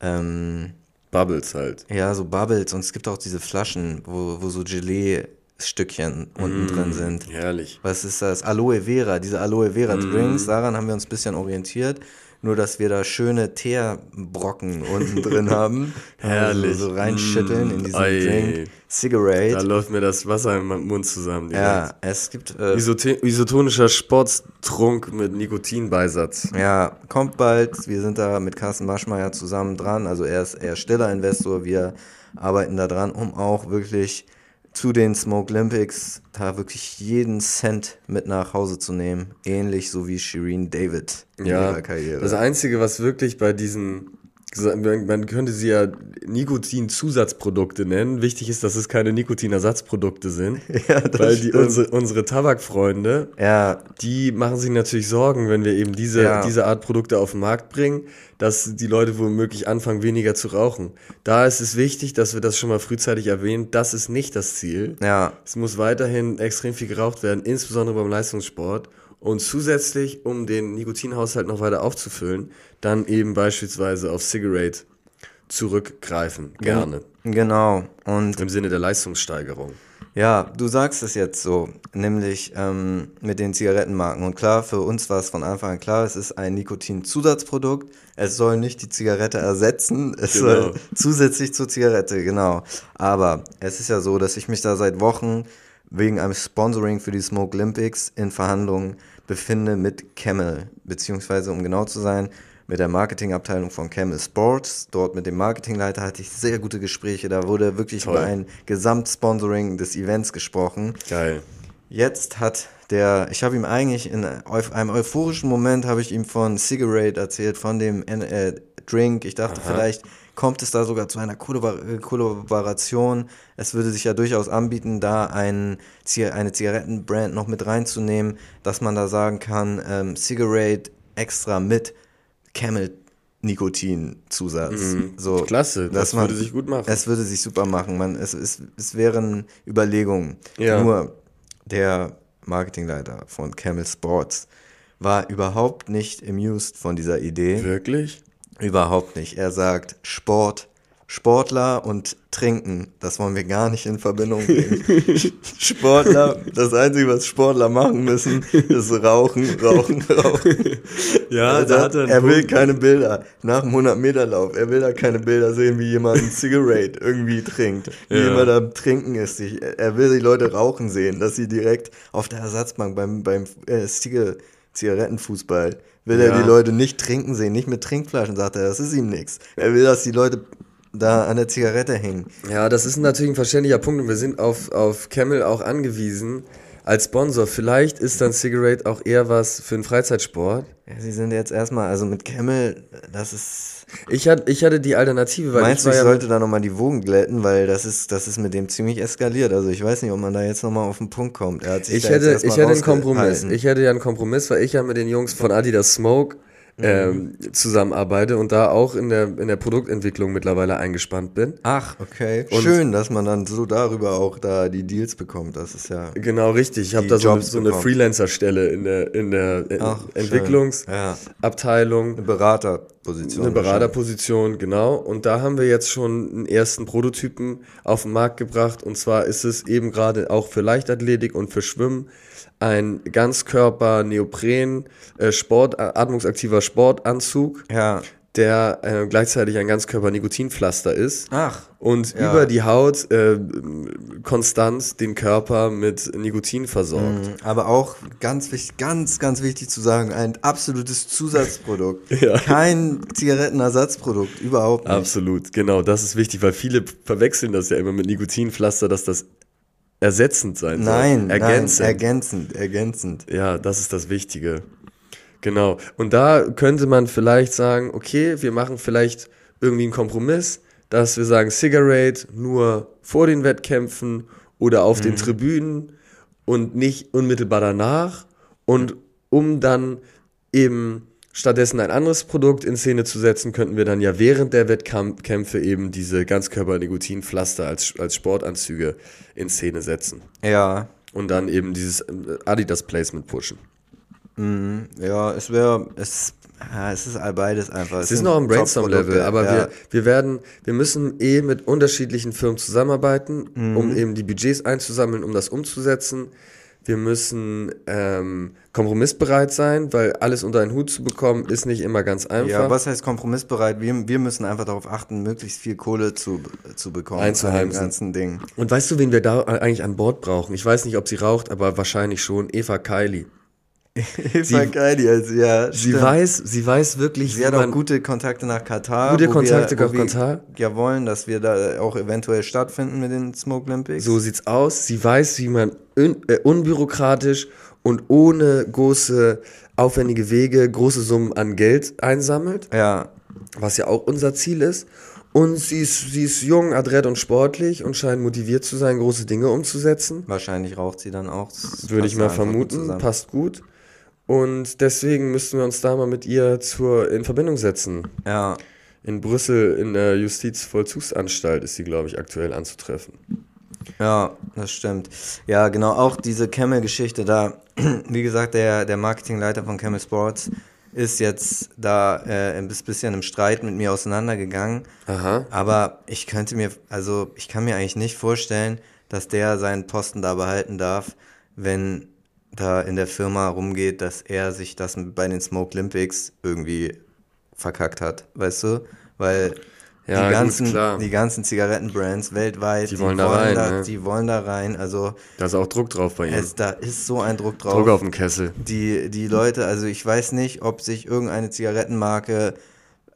Speaker 2: ähm,
Speaker 1: Bubbles halt.
Speaker 2: Ja, so Bubbles. Und es gibt auch diese Flaschen, wo, wo so Gelee-Stückchen unten mm, drin sind.
Speaker 1: Herrlich.
Speaker 2: Was ist das? Aloe Vera, diese Aloe Vera mm. Drinks. Daran haben wir uns ein bisschen orientiert. Nur, dass wir da schöne Teerbrocken unten drin haben.
Speaker 1: Herrlich.
Speaker 2: Also so reinschütteln in diesen Ei. Drink. Cigarette.
Speaker 1: Da läuft mir das Wasser im Mund zusammen.
Speaker 2: Ja, es gibt...
Speaker 1: Äh, isotonischer Sporttrunk mit Nikotinbeisatz.
Speaker 2: Ja, kommt bald. Wir sind da mit Carsten Maschmeyer zusammen dran. Also er ist eher stiller Investor. Wir arbeiten da dran, um auch wirklich zu den Smoke Olympics da wirklich jeden Cent mit nach Hause zu nehmen. Ähnlich so wie Shireen David
Speaker 1: in ja, ihrer Karriere. Das Einzige, was wirklich bei diesen man könnte sie ja Nikotin-Zusatzprodukte nennen. Wichtig ist, dass es keine Nikotinersatzprodukte sind. Ja, das weil die, unsere, unsere Tabakfreunde,
Speaker 2: ja.
Speaker 1: die machen sich natürlich Sorgen, wenn wir eben diese, ja. diese Art Produkte auf den Markt bringen, dass die Leute womöglich anfangen, weniger zu rauchen. Da ist es wichtig, dass wir das schon mal frühzeitig erwähnen. Das ist nicht das Ziel.
Speaker 2: Ja.
Speaker 1: Es muss weiterhin extrem viel geraucht werden, insbesondere beim Leistungssport. Und zusätzlich, um den Nikotinhaushalt noch weiter aufzufüllen, dann eben beispielsweise auf Cigarette zurückgreifen. Gerne.
Speaker 2: Genau. Und
Speaker 1: Im Sinne der Leistungssteigerung.
Speaker 2: Ja, du sagst es jetzt so, nämlich ähm, mit den Zigarettenmarken. Und klar, für uns war es von Anfang an klar, es ist ein Nikotinzusatzprodukt. Es soll nicht die Zigarette ersetzen, es genau. soll zusätzlich zur Zigarette, genau. Aber es ist ja so, dass ich mich da seit Wochen wegen einem Sponsoring für die Smoke Olympics in Verhandlungen befinde mit Camel, beziehungsweise um genau zu sein, mit der Marketingabteilung von Camel Sports. Dort mit dem Marketingleiter hatte ich sehr gute Gespräche. Da wurde wirklich Toll. über ein Gesamtsponsoring des Events gesprochen.
Speaker 1: Geil.
Speaker 2: Jetzt hat der, ich habe ihm eigentlich in einem euphorischen Moment habe ich ihm von Cigarette erzählt, von dem äh, Drink. Ich dachte, Aha. vielleicht kommt es da sogar zu einer Kollaboration. Es würde sich ja durchaus anbieten, da ein, eine Zigarettenbrand noch mit reinzunehmen, dass man da sagen kann, ähm, Cigarette extra mit Camel Nikotinzusatz.
Speaker 1: Mhm.
Speaker 2: So,
Speaker 1: Klasse, das
Speaker 2: dass man-
Speaker 1: würde sich gut machen.
Speaker 2: Es würde sich super machen. Man, es, es, es wären Überlegungen.
Speaker 1: Ja.
Speaker 2: Nur der Marketingleiter von Camel Sports war überhaupt nicht amused von dieser Idee.
Speaker 1: Wirklich?
Speaker 2: Überhaupt nicht. Er sagt, Sport, Sportler und Trinken, das wollen wir gar nicht in Verbindung bringen. Sportler, das Einzige, was Sportler machen müssen, ist rauchen, rauchen, rauchen.
Speaker 1: Ja, da hat er
Speaker 2: er will
Speaker 1: Punkt.
Speaker 2: keine Bilder nach dem 100-Meter-Lauf. Er will da keine Bilder sehen, wie jemand ein Cigarette irgendwie trinkt. Wie
Speaker 1: Ja.
Speaker 2: jemand am Trinken ist. Er will die Leute rauchen sehen, dass sie direkt auf der Ersatzbank beim, beim äh, Ziga- Zigarettenfußball will er
Speaker 1: Ja.
Speaker 2: die Leute nicht trinken sehen, nicht mit Trinkflaschen, sagt er. Das ist ihm nichts. Er will, dass die Leute da an der Zigarette hängen.
Speaker 1: Ja, das ist natürlich ein verständlicher Punkt und wir sind auf, auf Camel auch angewiesen als Sponsor. Vielleicht ist dann Cigarette auch eher was für einen Freizeitsport.
Speaker 2: Ja, sie sind jetzt erstmal, also mit Camel, das ist.
Speaker 1: Ich hatte, ich hatte die Alternative, weil
Speaker 2: Meinst
Speaker 1: ich
Speaker 2: du, ich
Speaker 1: ja
Speaker 2: sollte da nochmal die Wogen glätten, weil das ist, das ist mit dem ziemlich eskaliert. Also ich weiß nicht, ob man da jetzt nochmal auf den Punkt kommt. Er hat sich
Speaker 1: Ich hätte, ich hätte einen Kompromiss. Ich hätte ja einen Kompromiss, weil ich ja mit den Jungs von Adidas Smoke ähm, zusammenarbeite und da auch in der, in der Produktentwicklung mittlerweile eingespannt bin.
Speaker 2: Ach, okay.
Speaker 1: Und-
Speaker 2: Schön, dass man dann so darüber auch da die Deals bekommt. Das ist ja.
Speaker 1: Genau, richtig. Ich habe da so eine, so eine. Freelancer-Stelle in der, in der
Speaker 2: Ach.
Speaker 1: Entwicklungsabteilung.
Speaker 2: Ja. Eine Beraterposition.
Speaker 1: Eine Beraterposition, genau. Und da haben wir jetzt schon einen ersten Prototypen auf den Markt gebracht. Und zwar ist es eben gerade auch für Leichtathletik und für Schwimmen ein Ganzkörper Neopren äh, Sport atmungsaktiver Sportanzug,
Speaker 2: Ja.
Speaker 1: der äh, gleichzeitig ein Ganzkörper Nikotinpflaster ist
Speaker 2: Ach.
Speaker 1: und
Speaker 2: Ja.
Speaker 1: über die Haut äh, konstant den Körper mit Nikotin versorgt.
Speaker 2: Mhm. Aber auch ganz wichtig, ganz, ganz wichtig zu sagen, ein absolutes Zusatzprodukt.
Speaker 1: Ja.
Speaker 2: Kein Zigarettenersatzprodukt, überhaupt nicht.
Speaker 1: Absolut, genau, das ist wichtig, weil viele verwechseln das ja immer mit Nikotinpflaster, dass das ersetzend sein soll.
Speaker 2: Nein,
Speaker 1: ergänzend.
Speaker 2: nein, ergänzend, ergänzend.
Speaker 1: ja, das ist das Wichtige. Genau. Und da könnte man vielleicht sagen, okay, wir machen vielleicht irgendwie einen Kompromiss, dass wir sagen, Cigarette nur vor den Wettkämpfen oder auf
Speaker 2: Mhm.
Speaker 1: den Tribünen und nicht unmittelbar danach. Und um dann eben stattdessen ein anderes Produkt in Szene zu setzen, könnten wir dann ja während der Wettkämpfe eben diese Ganzkörper-Nikotinpflaster als, als Sportanzüge in Szene setzen.
Speaker 2: Ja,
Speaker 1: Und dann eben dieses äh, Adidas-Placement pushen.
Speaker 2: ja, es wäre, es, ja, es ist beides einfach.
Speaker 1: Es ist noch am Brainstorm-Level, aber
Speaker 2: ja.
Speaker 1: wir, wir werden, wir müssen eh mit unterschiedlichen Firmen zusammenarbeiten,
Speaker 2: Mhm.
Speaker 1: um eben die Budgets einzusammeln, um das umzusetzen. Wir müssen ähm, kompromissbereit sein, weil alles unter einen Hut zu bekommen, ist nicht immer ganz einfach.
Speaker 2: Ja, was heißt kompromissbereit? Wir, wir müssen einfach darauf achten, möglichst viel Kohle zu, zu bekommen.
Speaker 1: Einzuheimsen.
Speaker 2: ganzen Ding.
Speaker 1: Und weißt du, wen wir da eigentlich an Bord brauchen? Ich weiß nicht, ob sie raucht, aber wahrscheinlich schon. Eva Kylie.
Speaker 2: Eva Geili, also, ja,
Speaker 1: Sie
Speaker 2: stimmt.
Speaker 1: weiß, sie weiß wirklich,
Speaker 2: Sie hat auch gute Kontakte nach Katar.
Speaker 1: Gute Kontakte
Speaker 2: wir,
Speaker 1: nach Katar.
Speaker 2: Ja, wollen, dass wir da auch eventuell stattfinden mit den Smoke Olympics.
Speaker 1: So sieht's aus. Sie weiß, wie man un äh, unbürokratisch und ohne große aufwendige Wege große Summen an Geld einsammelt,
Speaker 2: Ja,
Speaker 1: was ja auch unser Ziel ist. Und sie ist, sie ist jung, adrett und sportlich und scheint motiviert zu sein, große Dinge umzusetzen.
Speaker 2: wahrscheinlich raucht sie dann auch. Das
Speaker 1: Würde ich mal
Speaker 2: gut
Speaker 1: vermuten.
Speaker 2: zusammen.
Speaker 1: Passt gut. Und deswegen müssten wir uns da mal mit ihr zur, in Verbindung setzen.
Speaker 2: Ja,
Speaker 1: In Brüssel in der Justizvollzugsanstalt ist sie, glaube ich, aktuell anzutreffen.
Speaker 2: ja, das stimmt. Ja, genau, auch diese Camel-Geschichte da. Wie gesagt, der, der Marketingleiter von Camel Sports ist jetzt da äh, ein bisschen im Streit mit mir auseinandergegangen.
Speaker 1: Aha.
Speaker 2: Aber ich könnte mir, also ich kann mir eigentlich nicht vorstellen, dass der seinen Posten da behalten darf, wenn da in der Firma rumgeht, dass er sich das bei den Smoke Olympics irgendwie verkackt hat, weißt du? Weil
Speaker 1: Ja,
Speaker 2: die,
Speaker 1: gut,
Speaker 2: ganzen,
Speaker 1: klar.
Speaker 2: die ganzen Zigarettenbrands weltweit,
Speaker 1: Die wollen da rein,
Speaker 2: da,
Speaker 1: ne?
Speaker 2: die wollen da rein. Also
Speaker 1: Da ist auch Druck drauf bei
Speaker 2: es, da ist so ein Druck drauf
Speaker 1: Druck auf dem Kessel.
Speaker 2: die, die Leute, also ich weiß nicht, ob sich irgendeine Zigarettenmarke,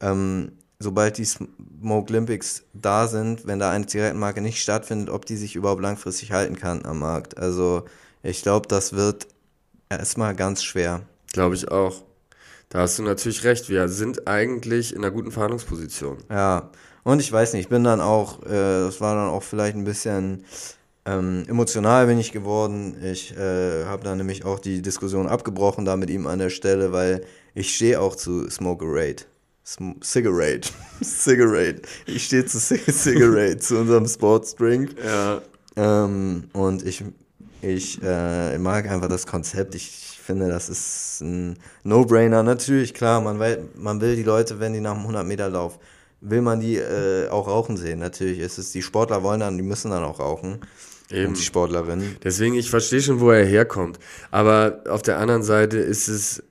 Speaker 2: ähm, sobald die Smoke Olympics da sind, wenn da eine Zigarettenmarke nicht stattfindet, ob die sich überhaupt langfristig halten kann am Markt. Also ich glaube, das wird erstmal ganz schwer.
Speaker 1: Glaube ich auch. Da hast du natürlich recht. Wir sind eigentlich in einer guten Verhandlungsposition.
Speaker 2: Ja, und ich weiß nicht, ich bin dann auch, äh, das war dann auch vielleicht ein bisschen ähm, emotional bin ich geworden. Ich äh, habe dann nämlich auch die Diskussion abgebrochen da mit ihm an der Stelle, weil ich stehe auch zu Smoke Raid. Sm Cigarette. Cigarette. Ich stehe zu Cigarette, zu unserem Sportsdrink.
Speaker 1: Ja.
Speaker 2: Ähm, und ich, ich äh, mag einfach das Konzept. Ich finde, das ist ein No-Brainer. Natürlich, klar, man will, man will die Leute, wenn die nach einem 100-Meter-Lauf, will man die äh, auch rauchen sehen. Natürlich ist es, die Sportler wollen dann, die müssen dann auch rauchen.
Speaker 1: Eben.
Speaker 2: Und die Sportlerinnen.
Speaker 1: Deswegen, ich verstehe schon, wo er herkommt. Aber auf der anderen Seite ist es,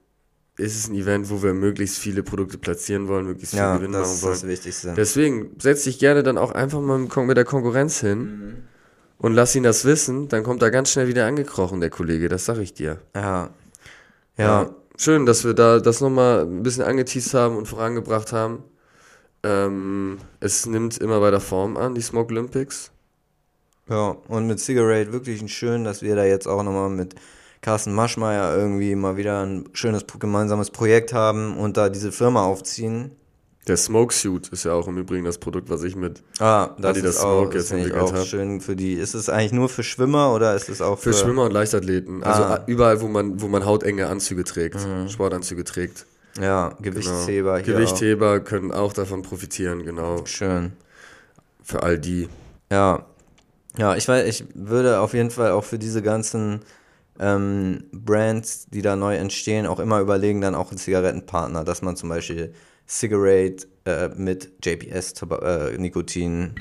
Speaker 1: ist es ein Event, wo wir möglichst viele Produkte platzieren wollen, möglichst viel
Speaker 2: Ja,
Speaker 1: Gewinn
Speaker 2: das
Speaker 1: machen
Speaker 2: ist
Speaker 1: wollen.
Speaker 2: das Wichtigste.
Speaker 1: Deswegen setz dich gerne dann auch einfach mal mit der Konkurrenz hin
Speaker 2: Mhm.
Speaker 1: Und lass ihn das wissen. Dann kommt er ganz schnell wieder angekrochen, der Kollege. Das sag ich dir.
Speaker 2: Ja. Ja.
Speaker 1: Schön, dass wir da das nochmal ein bisschen angeteased haben und vorangebracht haben. Ähm, es nimmt immer weiter Form an, die Smoke Olympics.
Speaker 2: Ja, und mit Cigarette wirklich ein schön, dass wir da jetzt auch nochmal mit Carsten Maschmeyer irgendwie mal wieder ein schönes gemeinsames Projekt haben und da diese Firma aufziehen.
Speaker 1: Der Smoke Suit ist ja auch im Übrigen das Produkt, was ich mit
Speaker 2: Ah, das
Speaker 1: Adidas
Speaker 2: ist auch,
Speaker 1: Smoke jetzt entwickelt
Speaker 2: auch
Speaker 1: hab.
Speaker 2: schön für die. Ist es eigentlich nur für Schwimmer oder ist es auch
Speaker 1: für
Speaker 2: für,
Speaker 1: Schwimmer und Leichtathleten. Also
Speaker 2: Ah.
Speaker 1: überall, wo man, wo man hautenge Anzüge trägt, Sportanzüge trägt.
Speaker 2: Ja,
Speaker 1: Genau.
Speaker 2: Gewichtsheber hier
Speaker 1: Gewichtheber können auch davon profitieren, genau.
Speaker 2: auch. Schön.
Speaker 1: Für all die.
Speaker 2: Ja. Ja, ich weiß, ich würde auf jeden Fall auch für diese ganzen ähm, Brands, die da neu entstehen, auch immer überlegen, dann auch einen Zigarettenpartner, dass man zum Beispiel Cigarette äh, mit JPS äh, Nikotin,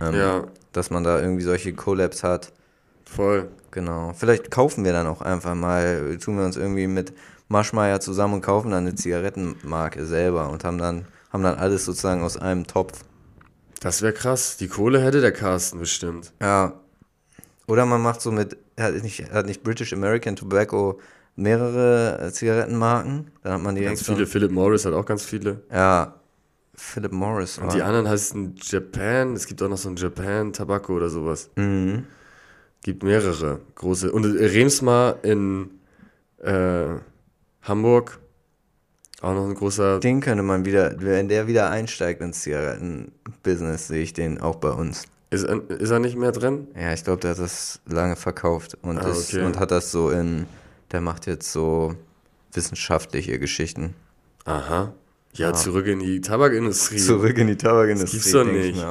Speaker 2: ähm,
Speaker 1: Ja,
Speaker 2: dass man da irgendwie solche Collabs hat.
Speaker 1: voll.
Speaker 2: Genau. Vielleicht kaufen wir dann auch einfach mal, tun wir uns irgendwie mit Maschmeyer zusammen und kaufen dann eine Zigarettenmarke selber und haben dann, haben dann alles sozusagen aus einem Topf.
Speaker 1: Das wäre krass. Die Kohle hätte der Carsten bestimmt.
Speaker 2: Ja. Oder man macht so mit, hat nicht, hat nicht British American Tobacco mehrere äh, Zigarettenmarken? Dann hat man direkt
Speaker 1: Ganz viele. Philip Morris hat auch ganz viele.
Speaker 2: Ja. Philip Morris.
Speaker 1: Und die anderen heißen Japan. Es gibt auch noch so ein Japan Tobacco oder sowas.
Speaker 2: Mhm.
Speaker 1: Gibt mehrere große. Und äh, Remsmar in äh, Hamburg. Auch noch ein großer.
Speaker 2: Den könnte man wieder, wenn der wieder einsteigt ins Zigarettenbusiness, sehe ich den auch bei uns.
Speaker 1: Ist, er- ist er nicht mehr drin?
Speaker 2: Ja, ich glaube, der hat das lange verkauft und,
Speaker 1: Ah,
Speaker 2: ist,
Speaker 1: okay.
Speaker 2: und hat das so in, der macht jetzt so wissenschaftliche Geschichten.
Speaker 1: Aha. Ja,
Speaker 2: Ah.
Speaker 1: zurück in die Tabakindustrie.
Speaker 2: Zurück in die Tabakindustrie.
Speaker 1: gibt's doch nicht.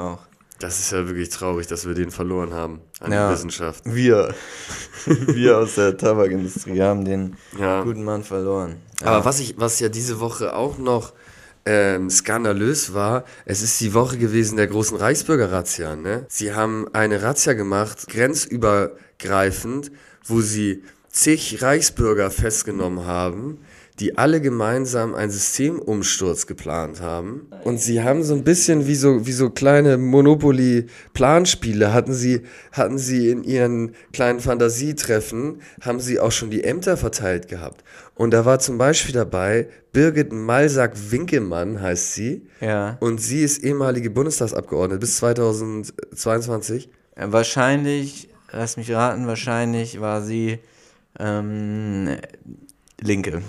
Speaker 1: Das ist ja wirklich traurig, dass wir den verloren haben an
Speaker 2: Ja.
Speaker 1: die Wissenschaft.
Speaker 2: Wir, wir aus der Tabakindustrie haben den
Speaker 1: Ja.
Speaker 2: guten Mann verloren. Ja.
Speaker 1: Aber was ich, was ja diese Woche auch noch ähm, skandalös war, es ist die Woche gewesen der großen Reichsbürger-Razzia. Ne? Sie haben eine Razzia gemacht, grenzübergreifend, wo sie zig Reichsbürger festgenommen haben, die alle gemeinsam einen Systemumsturz geplant haben. Und sie haben so ein bisschen wie so, wie so kleine Monopoly-Planspiele, hatten sie, hatten sie in ihren kleinen Fantasietreffen, haben sie auch schon die Ämter verteilt gehabt. Und da war zum Beispiel dabei Birgit Malsack-Winkelmann, heißt sie.
Speaker 2: ja.
Speaker 1: Und sie ist ehemalige Bundestagsabgeordnete bis 2022.
Speaker 2: Äh, Wahrscheinlich, lass mich raten, wahrscheinlich war sie ähm, Linke.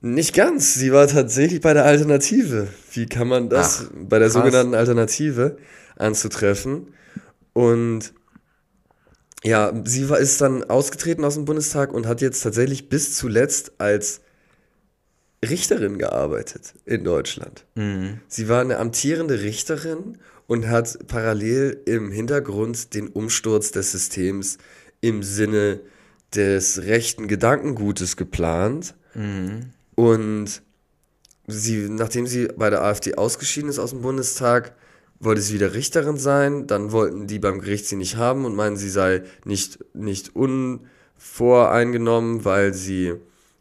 Speaker 1: Nicht ganz. Sie war tatsächlich bei der Alternative. Wie kann man das
Speaker 2: Ach,
Speaker 1: bei der
Speaker 2: krass.
Speaker 1: sogenannten Alternative anzutreffen? Und ja, sie war, ist dann ausgetreten aus dem Bundestag und hat jetzt tatsächlich bis zuletzt als Richterin gearbeitet in Deutschland.
Speaker 2: Mhm.
Speaker 1: Sie war eine amtierende Richterin und hat parallel im Hintergrund den Umsturz des Systems im Sinne des rechten Gedankengutes geplant. Und sie, nachdem sie bei der AfD ausgeschieden ist aus dem Bundestag, wollte sie wieder Richterin sein. Dann wollten die beim Gericht sie nicht haben und meinen, sie sei nicht, nicht unvoreingenommen, weil sie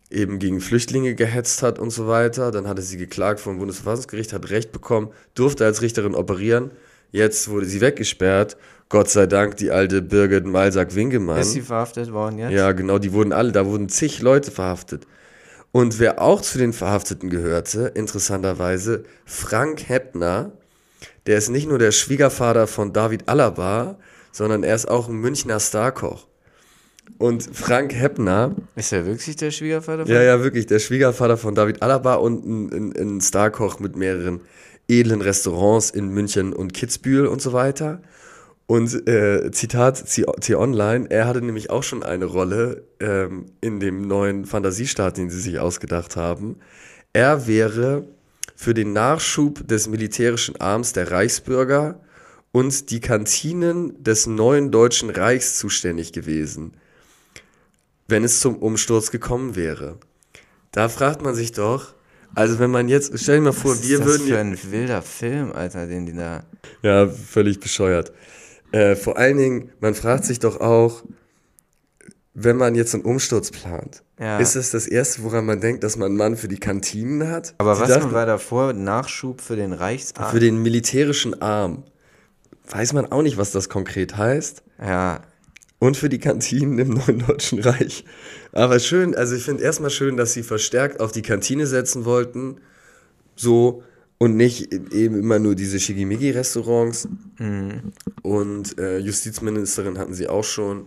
Speaker 1: eben gegen Flüchtlinge gehetzt hat und so weiter. Dann hatte sie geklagt vom Bundesverfassungsgericht, hat Recht bekommen, durfte als Richterin operieren. Jetzt wurde sie weggesperrt. Gott sei Dank die alte Birgit Malsack-Winkemann.
Speaker 2: Ist sie verhaftet worden jetzt?
Speaker 1: Ja, genau, die wurden alle, da wurden zig Leute verhaftet. Und wer auch zu den Verhafteten gehörte, interessanterweise, Frank Heppner, der ist nicht nur der Schwiegervater von David Alaba, sondern er ist auch ein Münchner Starkoch. Und Frank Heppner,
Speaker 2: Ist er wirklich der Schwiegervater von
Speaker 1: ja, ja, wirklich, der Schwiegervater von David Alaba und ein, ein, ein Starkoch mit mehreren edlen Restaurants in München und Kitzbühel und so weiter. Und äh, Zitat T-Online, er hatte nämlich auch schon eine Rolle ähm, in dem neuen Fantasiestaat, den sie sich ausgedacht haben. Er wäre für den Nachschub des militärischen Arms der Reichsbürger und die Kantinen des neuen Deutschen Reichs zuständig gewesen, wenn es zum Umsturz gekommen wäre. Da fragt man sich doch, also wenn man jetzt, stell dir mal vor,
Speaker 2: Was
Speaker 1: wir
Speaker 2: ist das
Speaker 1: würden...
Speaker 2: für ein wilder Film, Alter, den die da.
Speaker 1: Ja, völlig bescheuert. Äh, vor allen Dingen, man fragt sich doch auch, wenn man jetzt einen Umsturz plant,
Speaker 2: Ja.
Speaker 1: ist es das Erste, woran man denkt, dass man einen Mann für die Kantinen hat?
Speaker 2: Aber
Speaker 1: Sie
Speaker 2: was
Speaker 1: dachten,
Speaker 2: war davor? Nachschub für den Reichsarzt?
Speaker 1: Für den militärischen Arm. Weiß man auch nicht, was das konkret heißt.
Speaker 2: ja,
Speaker 1: Und für die Kantinen im neuen Deutschen Reich. Aber schön, also ich finde erstmal schön, dass sie verstärkt auf die Kantine setzen wollten. So. Und nicht eben immer nur diese Shigimigi-Restaurants. Und äh, Justizministerin hatten sie auch schon.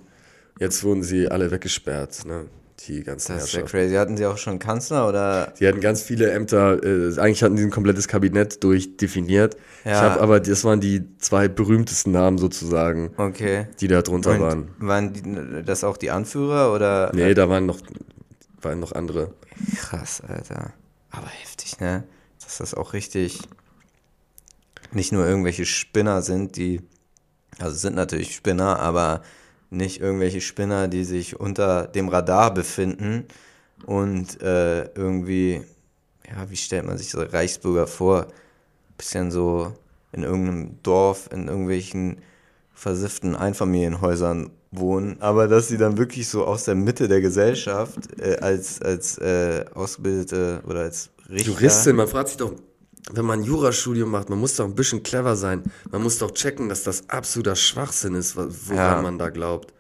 Speaker 1: Jetzt wurden sie alle weggesperrt, ne? Die ganzen
Speaker 2: das ist ja crazy. Hatten sie auch schon Kanzler oder?
Speaker 1: Die hatten ganz viele Ämter, äh, eigentlich hatten sie ein komplettes Kabinett durchdefiniert. Ich
Speaker 2: Ja.
Speaker 1: habe aber, das waren die zwei berühmtesten Namen sozusagen,
Speaker 2: Okay.
Speaker 1: die da drunter
Speaker 2: Und
Speaker 1: waren.
Speaker 2: waren die, das auch die Anführer oder?
Speaker 1: Nee, da waren noch, waren noch andere.
Speaker 2: Krass, Alter. Aber heftig, ne? Dass das auch richtig nicht nur irgendwelche Spinner sind, die, also sind natürlich Spinner, aber nicht irgendwelche Spinner, die sich unter dem Radar befinden und äh, irgendwie, ja, wie stellt man sich so Reichsbürger vor? Bisschen so in irgendeinem Dorf, in irgendwelchen versifften Einfamilienhäusern wohnen, aber dass sie dann wirklich so aus der Mitte der Gesellschaft äh, als, als äh, ausgebildete oder als Richter.
Speaker 1: Juristin, man fragt sich doch, wenn man ein Jurastudium macht, man muss doch ein bisschen clever sein. Man muss doch checken, dass das absoluter Schwachsinn ist, woran
Speaker 2: Ja.
Speaker 1: man da glaubt.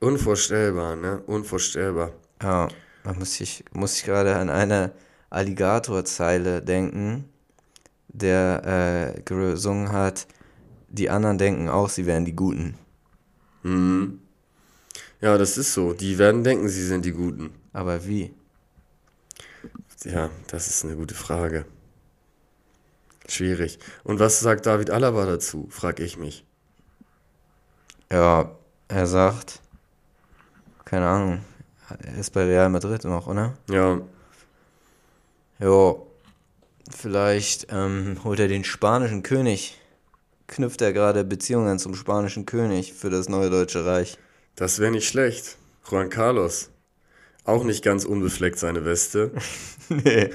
Speaker 1: Unvorstellbar, ne? Unvorstellbar.
Speaker 2: Ja, man muss sich, muss sich gerade an eine Alligator-Zeile denken, der äh, gesungen hat, die anderen denken auch, sie wären die Guten.
Speaker 1: Ja, das ist so. Die werden denken, sie sind die Guten.
Speaker 2: Aber wie?
Speaker 1: Ja, das ist eine gute Frage. Schwierig. Und was sagt David Alaba dazu, frage ich mich.
Speaker 2: Ja, er sagt, keine Ahnung, er ist bei Real Madrid noch, oder?
Speaker 1: Ja,
Speaker 2: Ja, vielleicht ähm, holt er den spanischen König, knüpft er gerade Beziehungen zum spanischen König für das neue Deutsche Reich.
Speaker 1: das wäre nicht schlecht. Juan Carlos. Auch nicht ganz unbefleckt seine Weste.
Speaker 2: nee.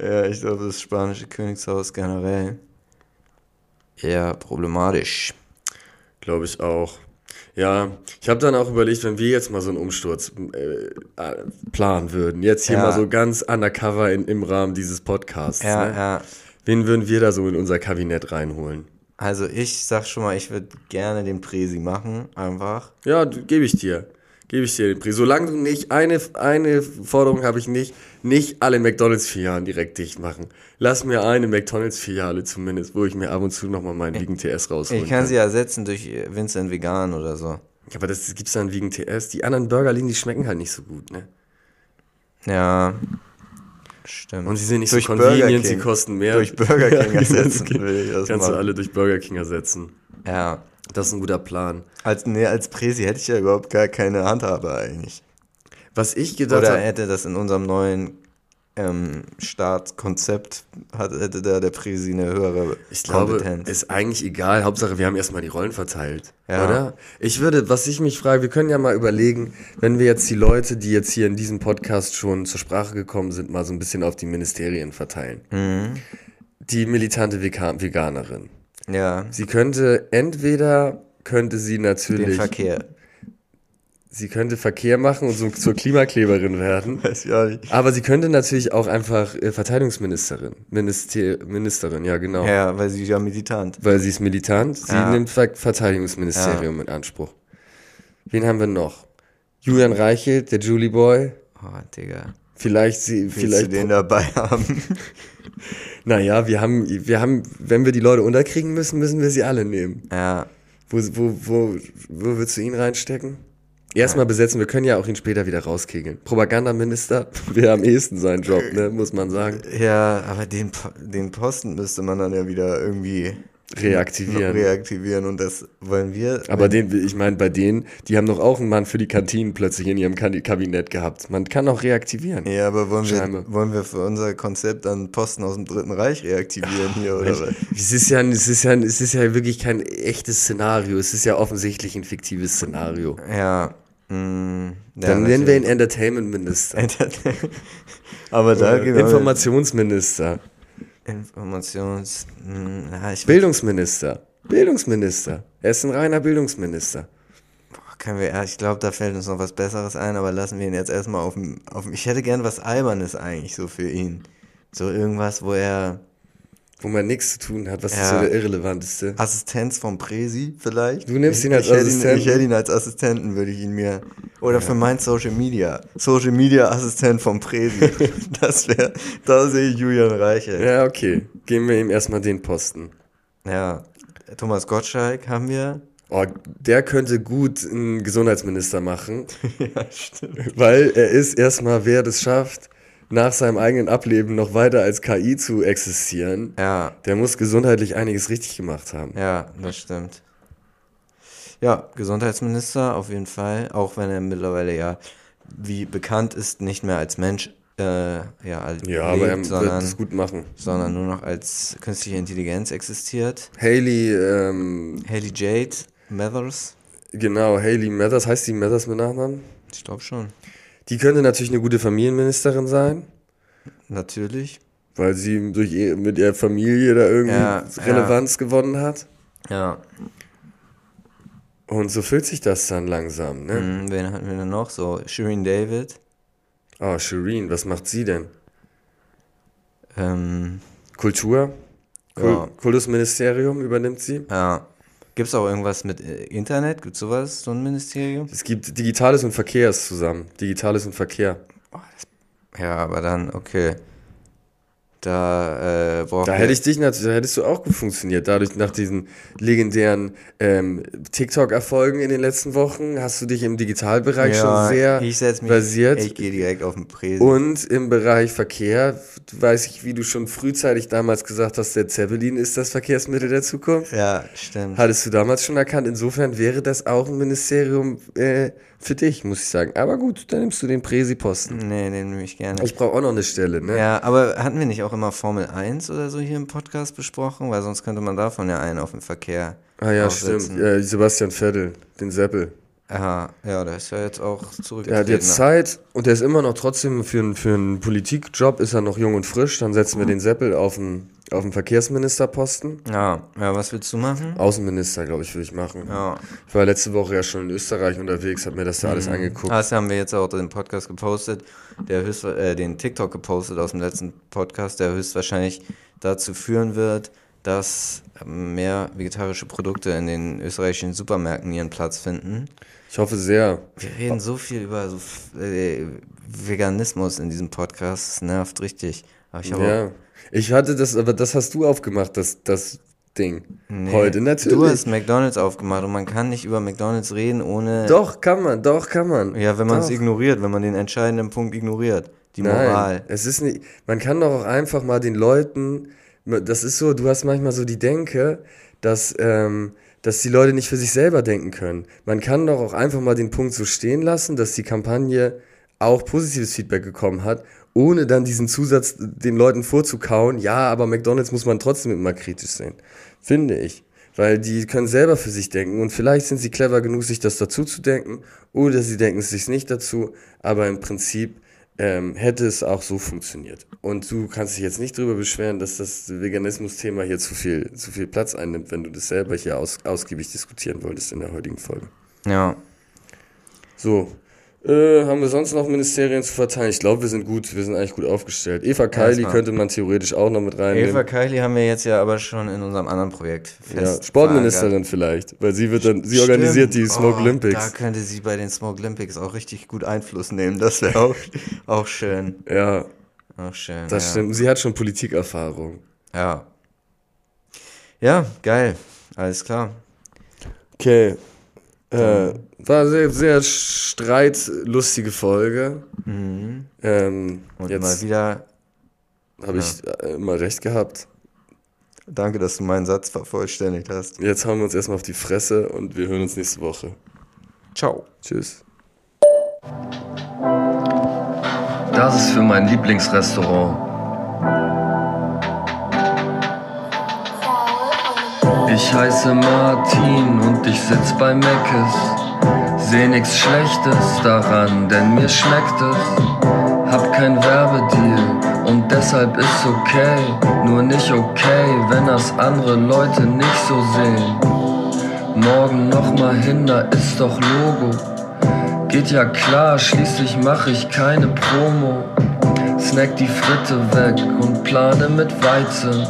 Speaker 2: Ja, ich glaube, das spanische Königshaus generell eher problematisch.
Speaker 1: Glaube ich auch. Ja, ich habe dann auch überlegt, wenn wir jetzt mal so einen Umsturz äh, äh, planen würden, jetzt hier
Speaker 2: Ja.
Speaker 1: mal so ganz undercover in, im Rahmen dieses Podcasts,
Speaker 2: Ja,
Speaker 1: ne?
Speaker 2: ja.
Speaker 1: wen würden wir da so in unser Kabinett reinholen?
Speaker 2: Also ich sag schon mal, ich würde gerne den Presi machen, einfach.
Speaker 1: Ja, gebe ich dir. Gebe ich dir den Preis. Solange du nicht, eine, eine Forderung habe ich nicht, nicht alle McDonalds-Filialen direkt dicht machen. Lass mir eine McDonalds-Filiale zumindest, wo ich mir ab und zu nochmal meinen Vegan TS rausholen
Speaker 2: Ich kann sie ersetzen durch Vincent Vegan oder so.
Speaker 1: Ja, aber das gibt's dann Vegan TS. Die anderen Burgerlinien, die schmecken halt nicht so gut, ne?
Speaker 2: Ja, stimmt.
Speaker 1: Und sie sind nicht
Speaker 2: Durch
Speaker 1: so convenient, sie kosten mehr.
Speaker 2: Durch Burger King
Speaker 1: Ja,
Speaker 2: ersetzen will ich das
Speaker 1: Kannst du alle durch Burger King ersetzen.
Speaker 2: Ja.
Speaker 1: Das ist ein guter Plan.
Speaker 2: Als, nee, als Presi hätte ich ja überhaupt gar keine Handhabe eigentlich.
Speaker 1: Was ich gedacht
Speaker 2: Oder hätte das in unserem neuen ähm, Startkonzept, hat, hätte da der Presi eine höhere
Speaker 1: ich glaube,
Speaker 2: Kompetenz.
Speaker 1: ist eigentlich egal. Hauptsache, wir haben erstmal die Rollen verteilt.
Speaker 2: Ja.
Speaker 1: Oder? Ich würde, was ich mich frage, wir können ja mal überlegen, wenn wir jetzt die Leute, die jetzt hier in diesem Podcast schon zur Sprache gekommen sind, mal so ein bisschen auf die Ministerien verteilen.
Speaker 2: Mhm.
Speaker 1: Die militante Vega- Veganerin.
Speaker 2: Ja,
Speaker 1: Sie könnte entweder könnte sie
Speaker 2: den
Speaker 1: natürlich
Speaker 2: Verkehr.
Speaker 1: sie könnte Verkehr machen und so zur Klimakleberin werden.
Speaker 2: Weiß ich auch nicht.
Speaker 1: Aber sie könnte natürlich auch einfach äh, Verteidigungsministerin. Minister Ministerin, ja, genau.
Speaker 2: Ja, weil sie ist ja militant.
Speaker 1: Weil sie ist militant. Sie
Speaker 2: Ja.
Speaker 1: nimmt Ver Verteidigungsministerium in Anspruch. Wen haben wir noch? Julian Reichelt, der Julie Boy.
Speaker 2: Oh, Digga.
Speaker 1: Vielleicht sie,
Speaker 2: Willst
Speaker 1: vielleicht.
Speaker 2: du den dabei haben?
Speaker 1: Naja, wir haben, wir haben, wenn wir die Leute unterkriegen müssen, müssen wir sie alle nehmen.
Speaker 2: ja.
Speaker 1: Wo, wo, wo, wo würdest du ihn reinstecken? Erstmal besetzen, wir können ja auch ihn später wieder rauskegeln. Propagandaminister wäre am ehesten sein Job, ne, muss man sagen.
Speaker 2: Ja, aber den, den Posten müsste man dann ja wieder irgendwie
Speaker 1: reaktivieren.
Speaker 2: reaktivieren und das wollen wir.
Speaker 1: Aber den, ich meine, bei denen, die haben doch auch einen Mann für die Kantinen plötzlich in ihrem Kabinett gehabt. Man kann auch reaktivieren.
Speaker 2: Ja, aber wollen
Speaker 1: Scheinbar.
Speaker 2: wir, wollen wir für unser Konzept an Posten aus dem Dritten Reich reaktivieren hier oder was?
Speaker 1: Es ist, ja, es, ist ja, es ist ja wirklich kein echtes Szenario. Es ist ja offensichtlich ein fiktives Szenario.
Speaker 2: Ja. Mh,
Speaker 1: Dann nennen wir ihn Entertainment Minister.
Speaker 2: Aber da gehen wir
Speaker 1: Informationsminister.
Speaker 2: Informations. Ja, ich
Speaker 1: Bildungsminister. Bildungsminister. Er ist ein reiner Bildungsminister.
Speaker 2: Können wir, ich glaube, da fällt uns noch was Besseres ein, aber lassen wir ihn jetzt erstmal auf dem, auf dem. Ich hätte gern was Albernes eigentlich so für ihn. So irgendwas, wo er
Speaker 1: Wo man nichts zu tun hat. Was ist
Speaker 2: Ja.
Speaker 1: so der Irrelevanteste?
Speaker 2: Assistenz vom Präsi vielleicht.
Speaker 1: Du nimmst ihn als
Speaker 2: ich hätte
Speaker 1: Assistenten?
Speaker 2: ich hätte ihn als Assistenten, würde ich ihn mir. Oder für mein Social Media. Social Media Assistent vom Präsi. das wäre, da sehe ich Julian Reiche.
Speaker 1: Ja, okay. Geben wir ihm erstmal den Posten.
Speaker 2: Ja. Thomas Gottschalk haben wir.
Speaker 1: Oh, der könnte gut einen Gesundheitsminister machen,
Speaker 2: ja, stimmt.
Speaker 1: weil er ist erstmal, wer das schafft, nach seinem eigenen Ableben noch weiter als KI zu existieren.
Speaker 2: Ja,
Speaker 1: Der muss gesundheitlich einiges richtig gemacht haben.
Speaker 2: ja, das stimmt. Ja, Gesundheitsminister auf jeden Fall, auch wenn er mittlerweile ja, wie bekannt ist, nicht mehr als Mensch äh, ja, als
Speaker 1: Ja, aber er
Speaker 2: lebt,
Speaker 1: wird
Speaker 2: sondern,
Speaker 1: es gut machen.
Speaker 2: sondern nur noch als künstliche Intelligenz existiert.
Speaker 1: Haley, ähm,
Speaker 2: Haley Jade Mathers,
Speaker 1: genau, Haley Mathers, heißt die Mathers mit Nachnamen?
Speaker 2: ich glaube schon.
Speaker 1: Die könnte natürlich eine gute Familienministerin sein,
Speaker 2: Natürlich.
Speaker 1: weil sie durch mit ihrer Familie da irgendwie
Speaker 2: Ja,
Speaker 1: Relevanz gewonnen hat.
Speaker 2: Ja.
Speaker 1: Und so fühlt sich das dann langsam, ne?
Speaker 2: Mhm, wen hatten wir denn noch? So, Shirin David.
Speaker 1: Oh, Shireen, was macht sie denn?
Speaker 2: Ähm,
Speaker 1: Kultur? Kul
Speaker 2: Ja.
Speaker 1: Kultusministerium übernimmt sie?
Speaker 2: ja. Gibt es auch irgendwas mit äh, Internet? Gibt es sowas, so ein Ministerium?
Speaker 1: Es gibt Digitales und Verkehrs zusammen. Digitales und Verkehr.
Speaker 2: Ja, aber dann, okay. Da äh, brauchen
Speaker 1: Da hätte ich dich natürlich, da hättest du auch gut funktioniert. Dadurch, nach diesen legendären ähm, TikTok-Erfolgen in den letzten Wochen, hast du dich im Digitalbereich
Speaker 2: ja,
Speaker 1: schon sehr
Speaker 2: ich setz mich,
Speaker 1: versiert.
Speaker 2: Ich gehe direkt auf den Präsen.
Speaker 1: Und im Bereich Verkehr, weiß ich, wie du schon frühzeitig damals gesagt hast, der Zeppelin ist das Verkehrsmittel der Zukunft.
Speaker 2: ja, stimmt.
Speaker 1: Hattest du damals schon erkannt. Insofern wäre das auch ein Ministerium äh, für dich, muss ich sagen. Aber gut, dann nimmst du den Präsi-Posten.
Speaker 2: Nee, den nehme ich gerne.
Speaker 1: Ich brauche auch noch eine Stelle, ne?
Speaker 2: ja, aber hatten wir nicht auch immer Formel 1 oder so hier im Podcast besprochen? Weil sonst könnte man davon ja einen auf den Verkehr
Speaker 1: Ah ja,
Speaker 2: aufsetzen.
Speaker 1: stimmt. Ja, Sebastian Vettel, den Seppel.
Speaker 2: Aha, ja, der ist ja jetzt auch
Speaker 1: Der
Speaker 2: zurückgetreten.
Speaker 1: hat jetzt Zeit und der ist immer noch trotzdem für, einen- für einen Politikjob ist er noch jung und frisch. Dann setzen wir den Seppel auf den, auf den Verkehrsministerposten.
Speaker 2: Ja, ja, was willst du machen?
Speaker 1: Außenminister, glaube ich, würde ich machen.
Speaker 2: Ja.
Speaker 1: Ich war letzte Woche ja schon in Österreich unterwegs, habe mir das da alles angeguckt.
Speaker 2: Das haben wir jetzt auch den Podcast gepostet, der höchst, äh, den TikTok gepostet aus dem letzten Podcast, der höchstwahrscheinlich dazu führen wird, dass mehr vegetarische Produkte in den österreichischen Supermärkten ihren Platz finden.
Speaker 1: Ich hoffe sehr.
Speaker 2: Wir reden so viel über so äh, Veganismus in diesem Podcast, das nervt richtig. Aber ich habe
Speaker 1: Ja. Ich hatte das, aber das hast du aufgemacht, das, das Ding.
Speaker 2: Nee,
Speaker 1: Heute natürlich.
Speaker 2: Du hast McDonalds aufgemacht und man kann nicht über McDonalds reden, ohne.
Speaker 1: doch, kann man, doch, kann man.
Speaker 2: Ja, wenn man es ignoriert, wenn man den entscheidenden Punkt ignoriert. Die
Speaker 1: Nein,
Speaker 2: Moral.
Speaker 1: es ist nicht, man kann doch auch einfach mal den Leuten, das ist so, du hast manchmal so die Denke, dass, ähm, dass die Leute nicht für sich selber denken können. Man kann doch auch einfach mal den Punkt so stehen lassen, dass die Kampagne auch positives Feedback bekommen hat, ohne dann diesen Zusatz den Leuten vorzukauen, ja, aber McDonalds muss man trotzdem immer kritisch sehen. Finde ich. Weil die können selber für sich denken und vielleicht sind sie clever genug, sich das dazu zu denken, oder sie denken es sich nicht dazu, aber im Prinzip ähm, hätte es auch so funktioniert. Und du kannst dich jetzt nicht darüber beschweren, dass das Veganismus-Thema hier zu viel, zu viel Platz einnimmt, wenn du das selber hier aus, ausgiebig diskutieren wolltest in der heutigen Folge.
Speaker 2: Ja.
Speaker 1: So, äh, haben wir sonst noch Ministerien zu verteilen? Ich glaube, wir sind gut, wir sind eigentlich gut aufgestellt. Eva Kaili könnte man theoretisch auch noch mit reinnehmen.
Speaker 2: Eva Kaili haben wir jetzt ja aber schon in unserem anderen Projekt
Speaker 1: ja,
Speaker 2: fest
Speaker 1: Sportministerin vielleicht, weil sie wird dann, sie
Speaker 2: verankert.
Speaker 1: organisiert die
Speaker 2: Stimmt.
Speaker 1: Smoke
Speaker 2: Oh, Da
Speaker 1: Olympics.
Speaker 2: könnte sie bei den Smoke Olympics auch richtig gut Einfluss nehmen. Das wäre auch, auch schön.
Speaker 1: Ja,
Speaker 2: Auch schön.
Speaker 1: das
Speaker 2: ja.
Speaker 1: stimmt. Sie hat schon Politikerfahrung.
Speaker 2: Ja. Ja, geil. Alles klar.
Speaker 1: Okay. Äh, war sehr, sehr streitlustige Folge.
Speaker 2: Mhm.
Speaker 1: Ähm,
Speaker 2: Und
Speaker 1: jetzt
Speaker 2: mal wieder
Speaker 1: habe ich äh, immer recht gehabt.
Speaker 3: Danke, dass du meinen Satz vervollständigt hast.
Speaker 1: Jetzt hauen wir uns erstmal auf die Fresse und wir hören uns nächste Woche.
Speaker 3: Ciao.
Speaker 1: Tschüss.
Speaker 4: Das ist für mein Lieblingsrestaurant. Ich heiße Martin und ich sitz bei Meckes. Seh nix Schlechtes daran, denn mir schmeckt es. Hab kein Werbedeal und deshalb ist okay. Nur nicht okay, wenn das andere Leute nicht so sehen. Morgen nochmal hin, da ist doch Logo. Geht ja klar, schließlich mach ich keine Promo. Snack die Fritte weg und plane mit Weizen.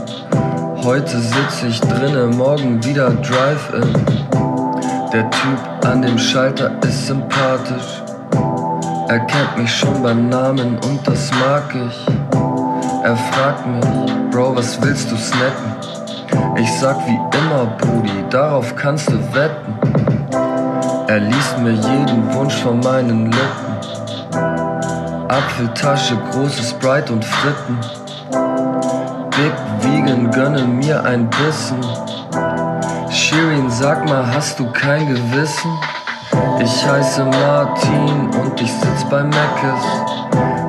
Speaker 4: Heute sitz ich drinne, morgen wieder Drive-In. Der Typ an dem Schalter ist sympathisch. Er kennt mich schon beim Namen und das mag ich. Er fragt mich, Bro, was willst du snacken? Ich sag wie immer, Brudi, darauf kannst du wetten. Er liest mir jeden Wunsch von meinen Lippen. Apfeltasche, großes Sprite und Fritten. Big Vegan, gönne mir ein Bissen. Shirin, sag mal, hast du kein Gewissen? Ich heiße Martin und ich sitz bei Meckes.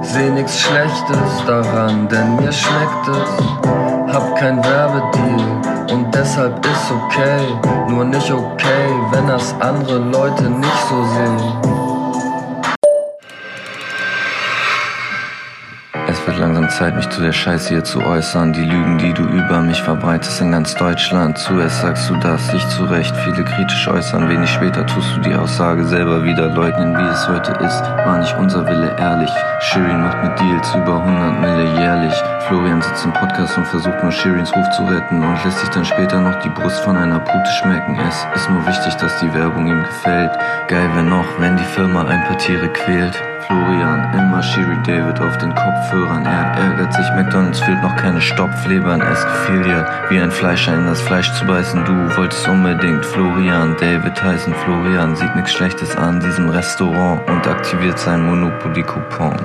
Speaker 4: Seh nix Schlechtes daran, denn mir schmeckt es. Hab kein Werbedeal und deshalb ist okay. Nur nicht okay, wenn das andere Leute nicht so sehen.
Speaker 2: Es wird langsam Zeit, mich zu der Scheiße hier zu äußern. Die Lügen, die du über mich verbreitest in ganz Deutschland. Zuerst sagst du das, dich zurecht, viele kritisch äußern. Wenig später tust du die Aussage selber wieder leugnen, wie es heute ist. War nicht unser Wille ehrlich. Shirin macht mit Deals über 100 Mille jährlich. Florian sitzt im Podcast und versucht nur Shirins Ruf zu retten und lässt sich dann später noch die Brust von einer Pute schmecken. Es ist nur wichtig, dass die Werbung ihm gefällt. Geil wäre noch, wenn die Firma ein paar Tiere quält. Florian, immer Shiri David auf den Kopfhörern. Er ärgert sich, McDonalds fühlt noch keine Stopflebern. Es gefiel dir, wie ein Fleischer in das Fleisch zu beißen. Du wolltest unbedingt Florian, David heißen. Florian sieht nichts Schlechtes an diesem Restaurant und aktiviert seinen Monopoly-Coupon.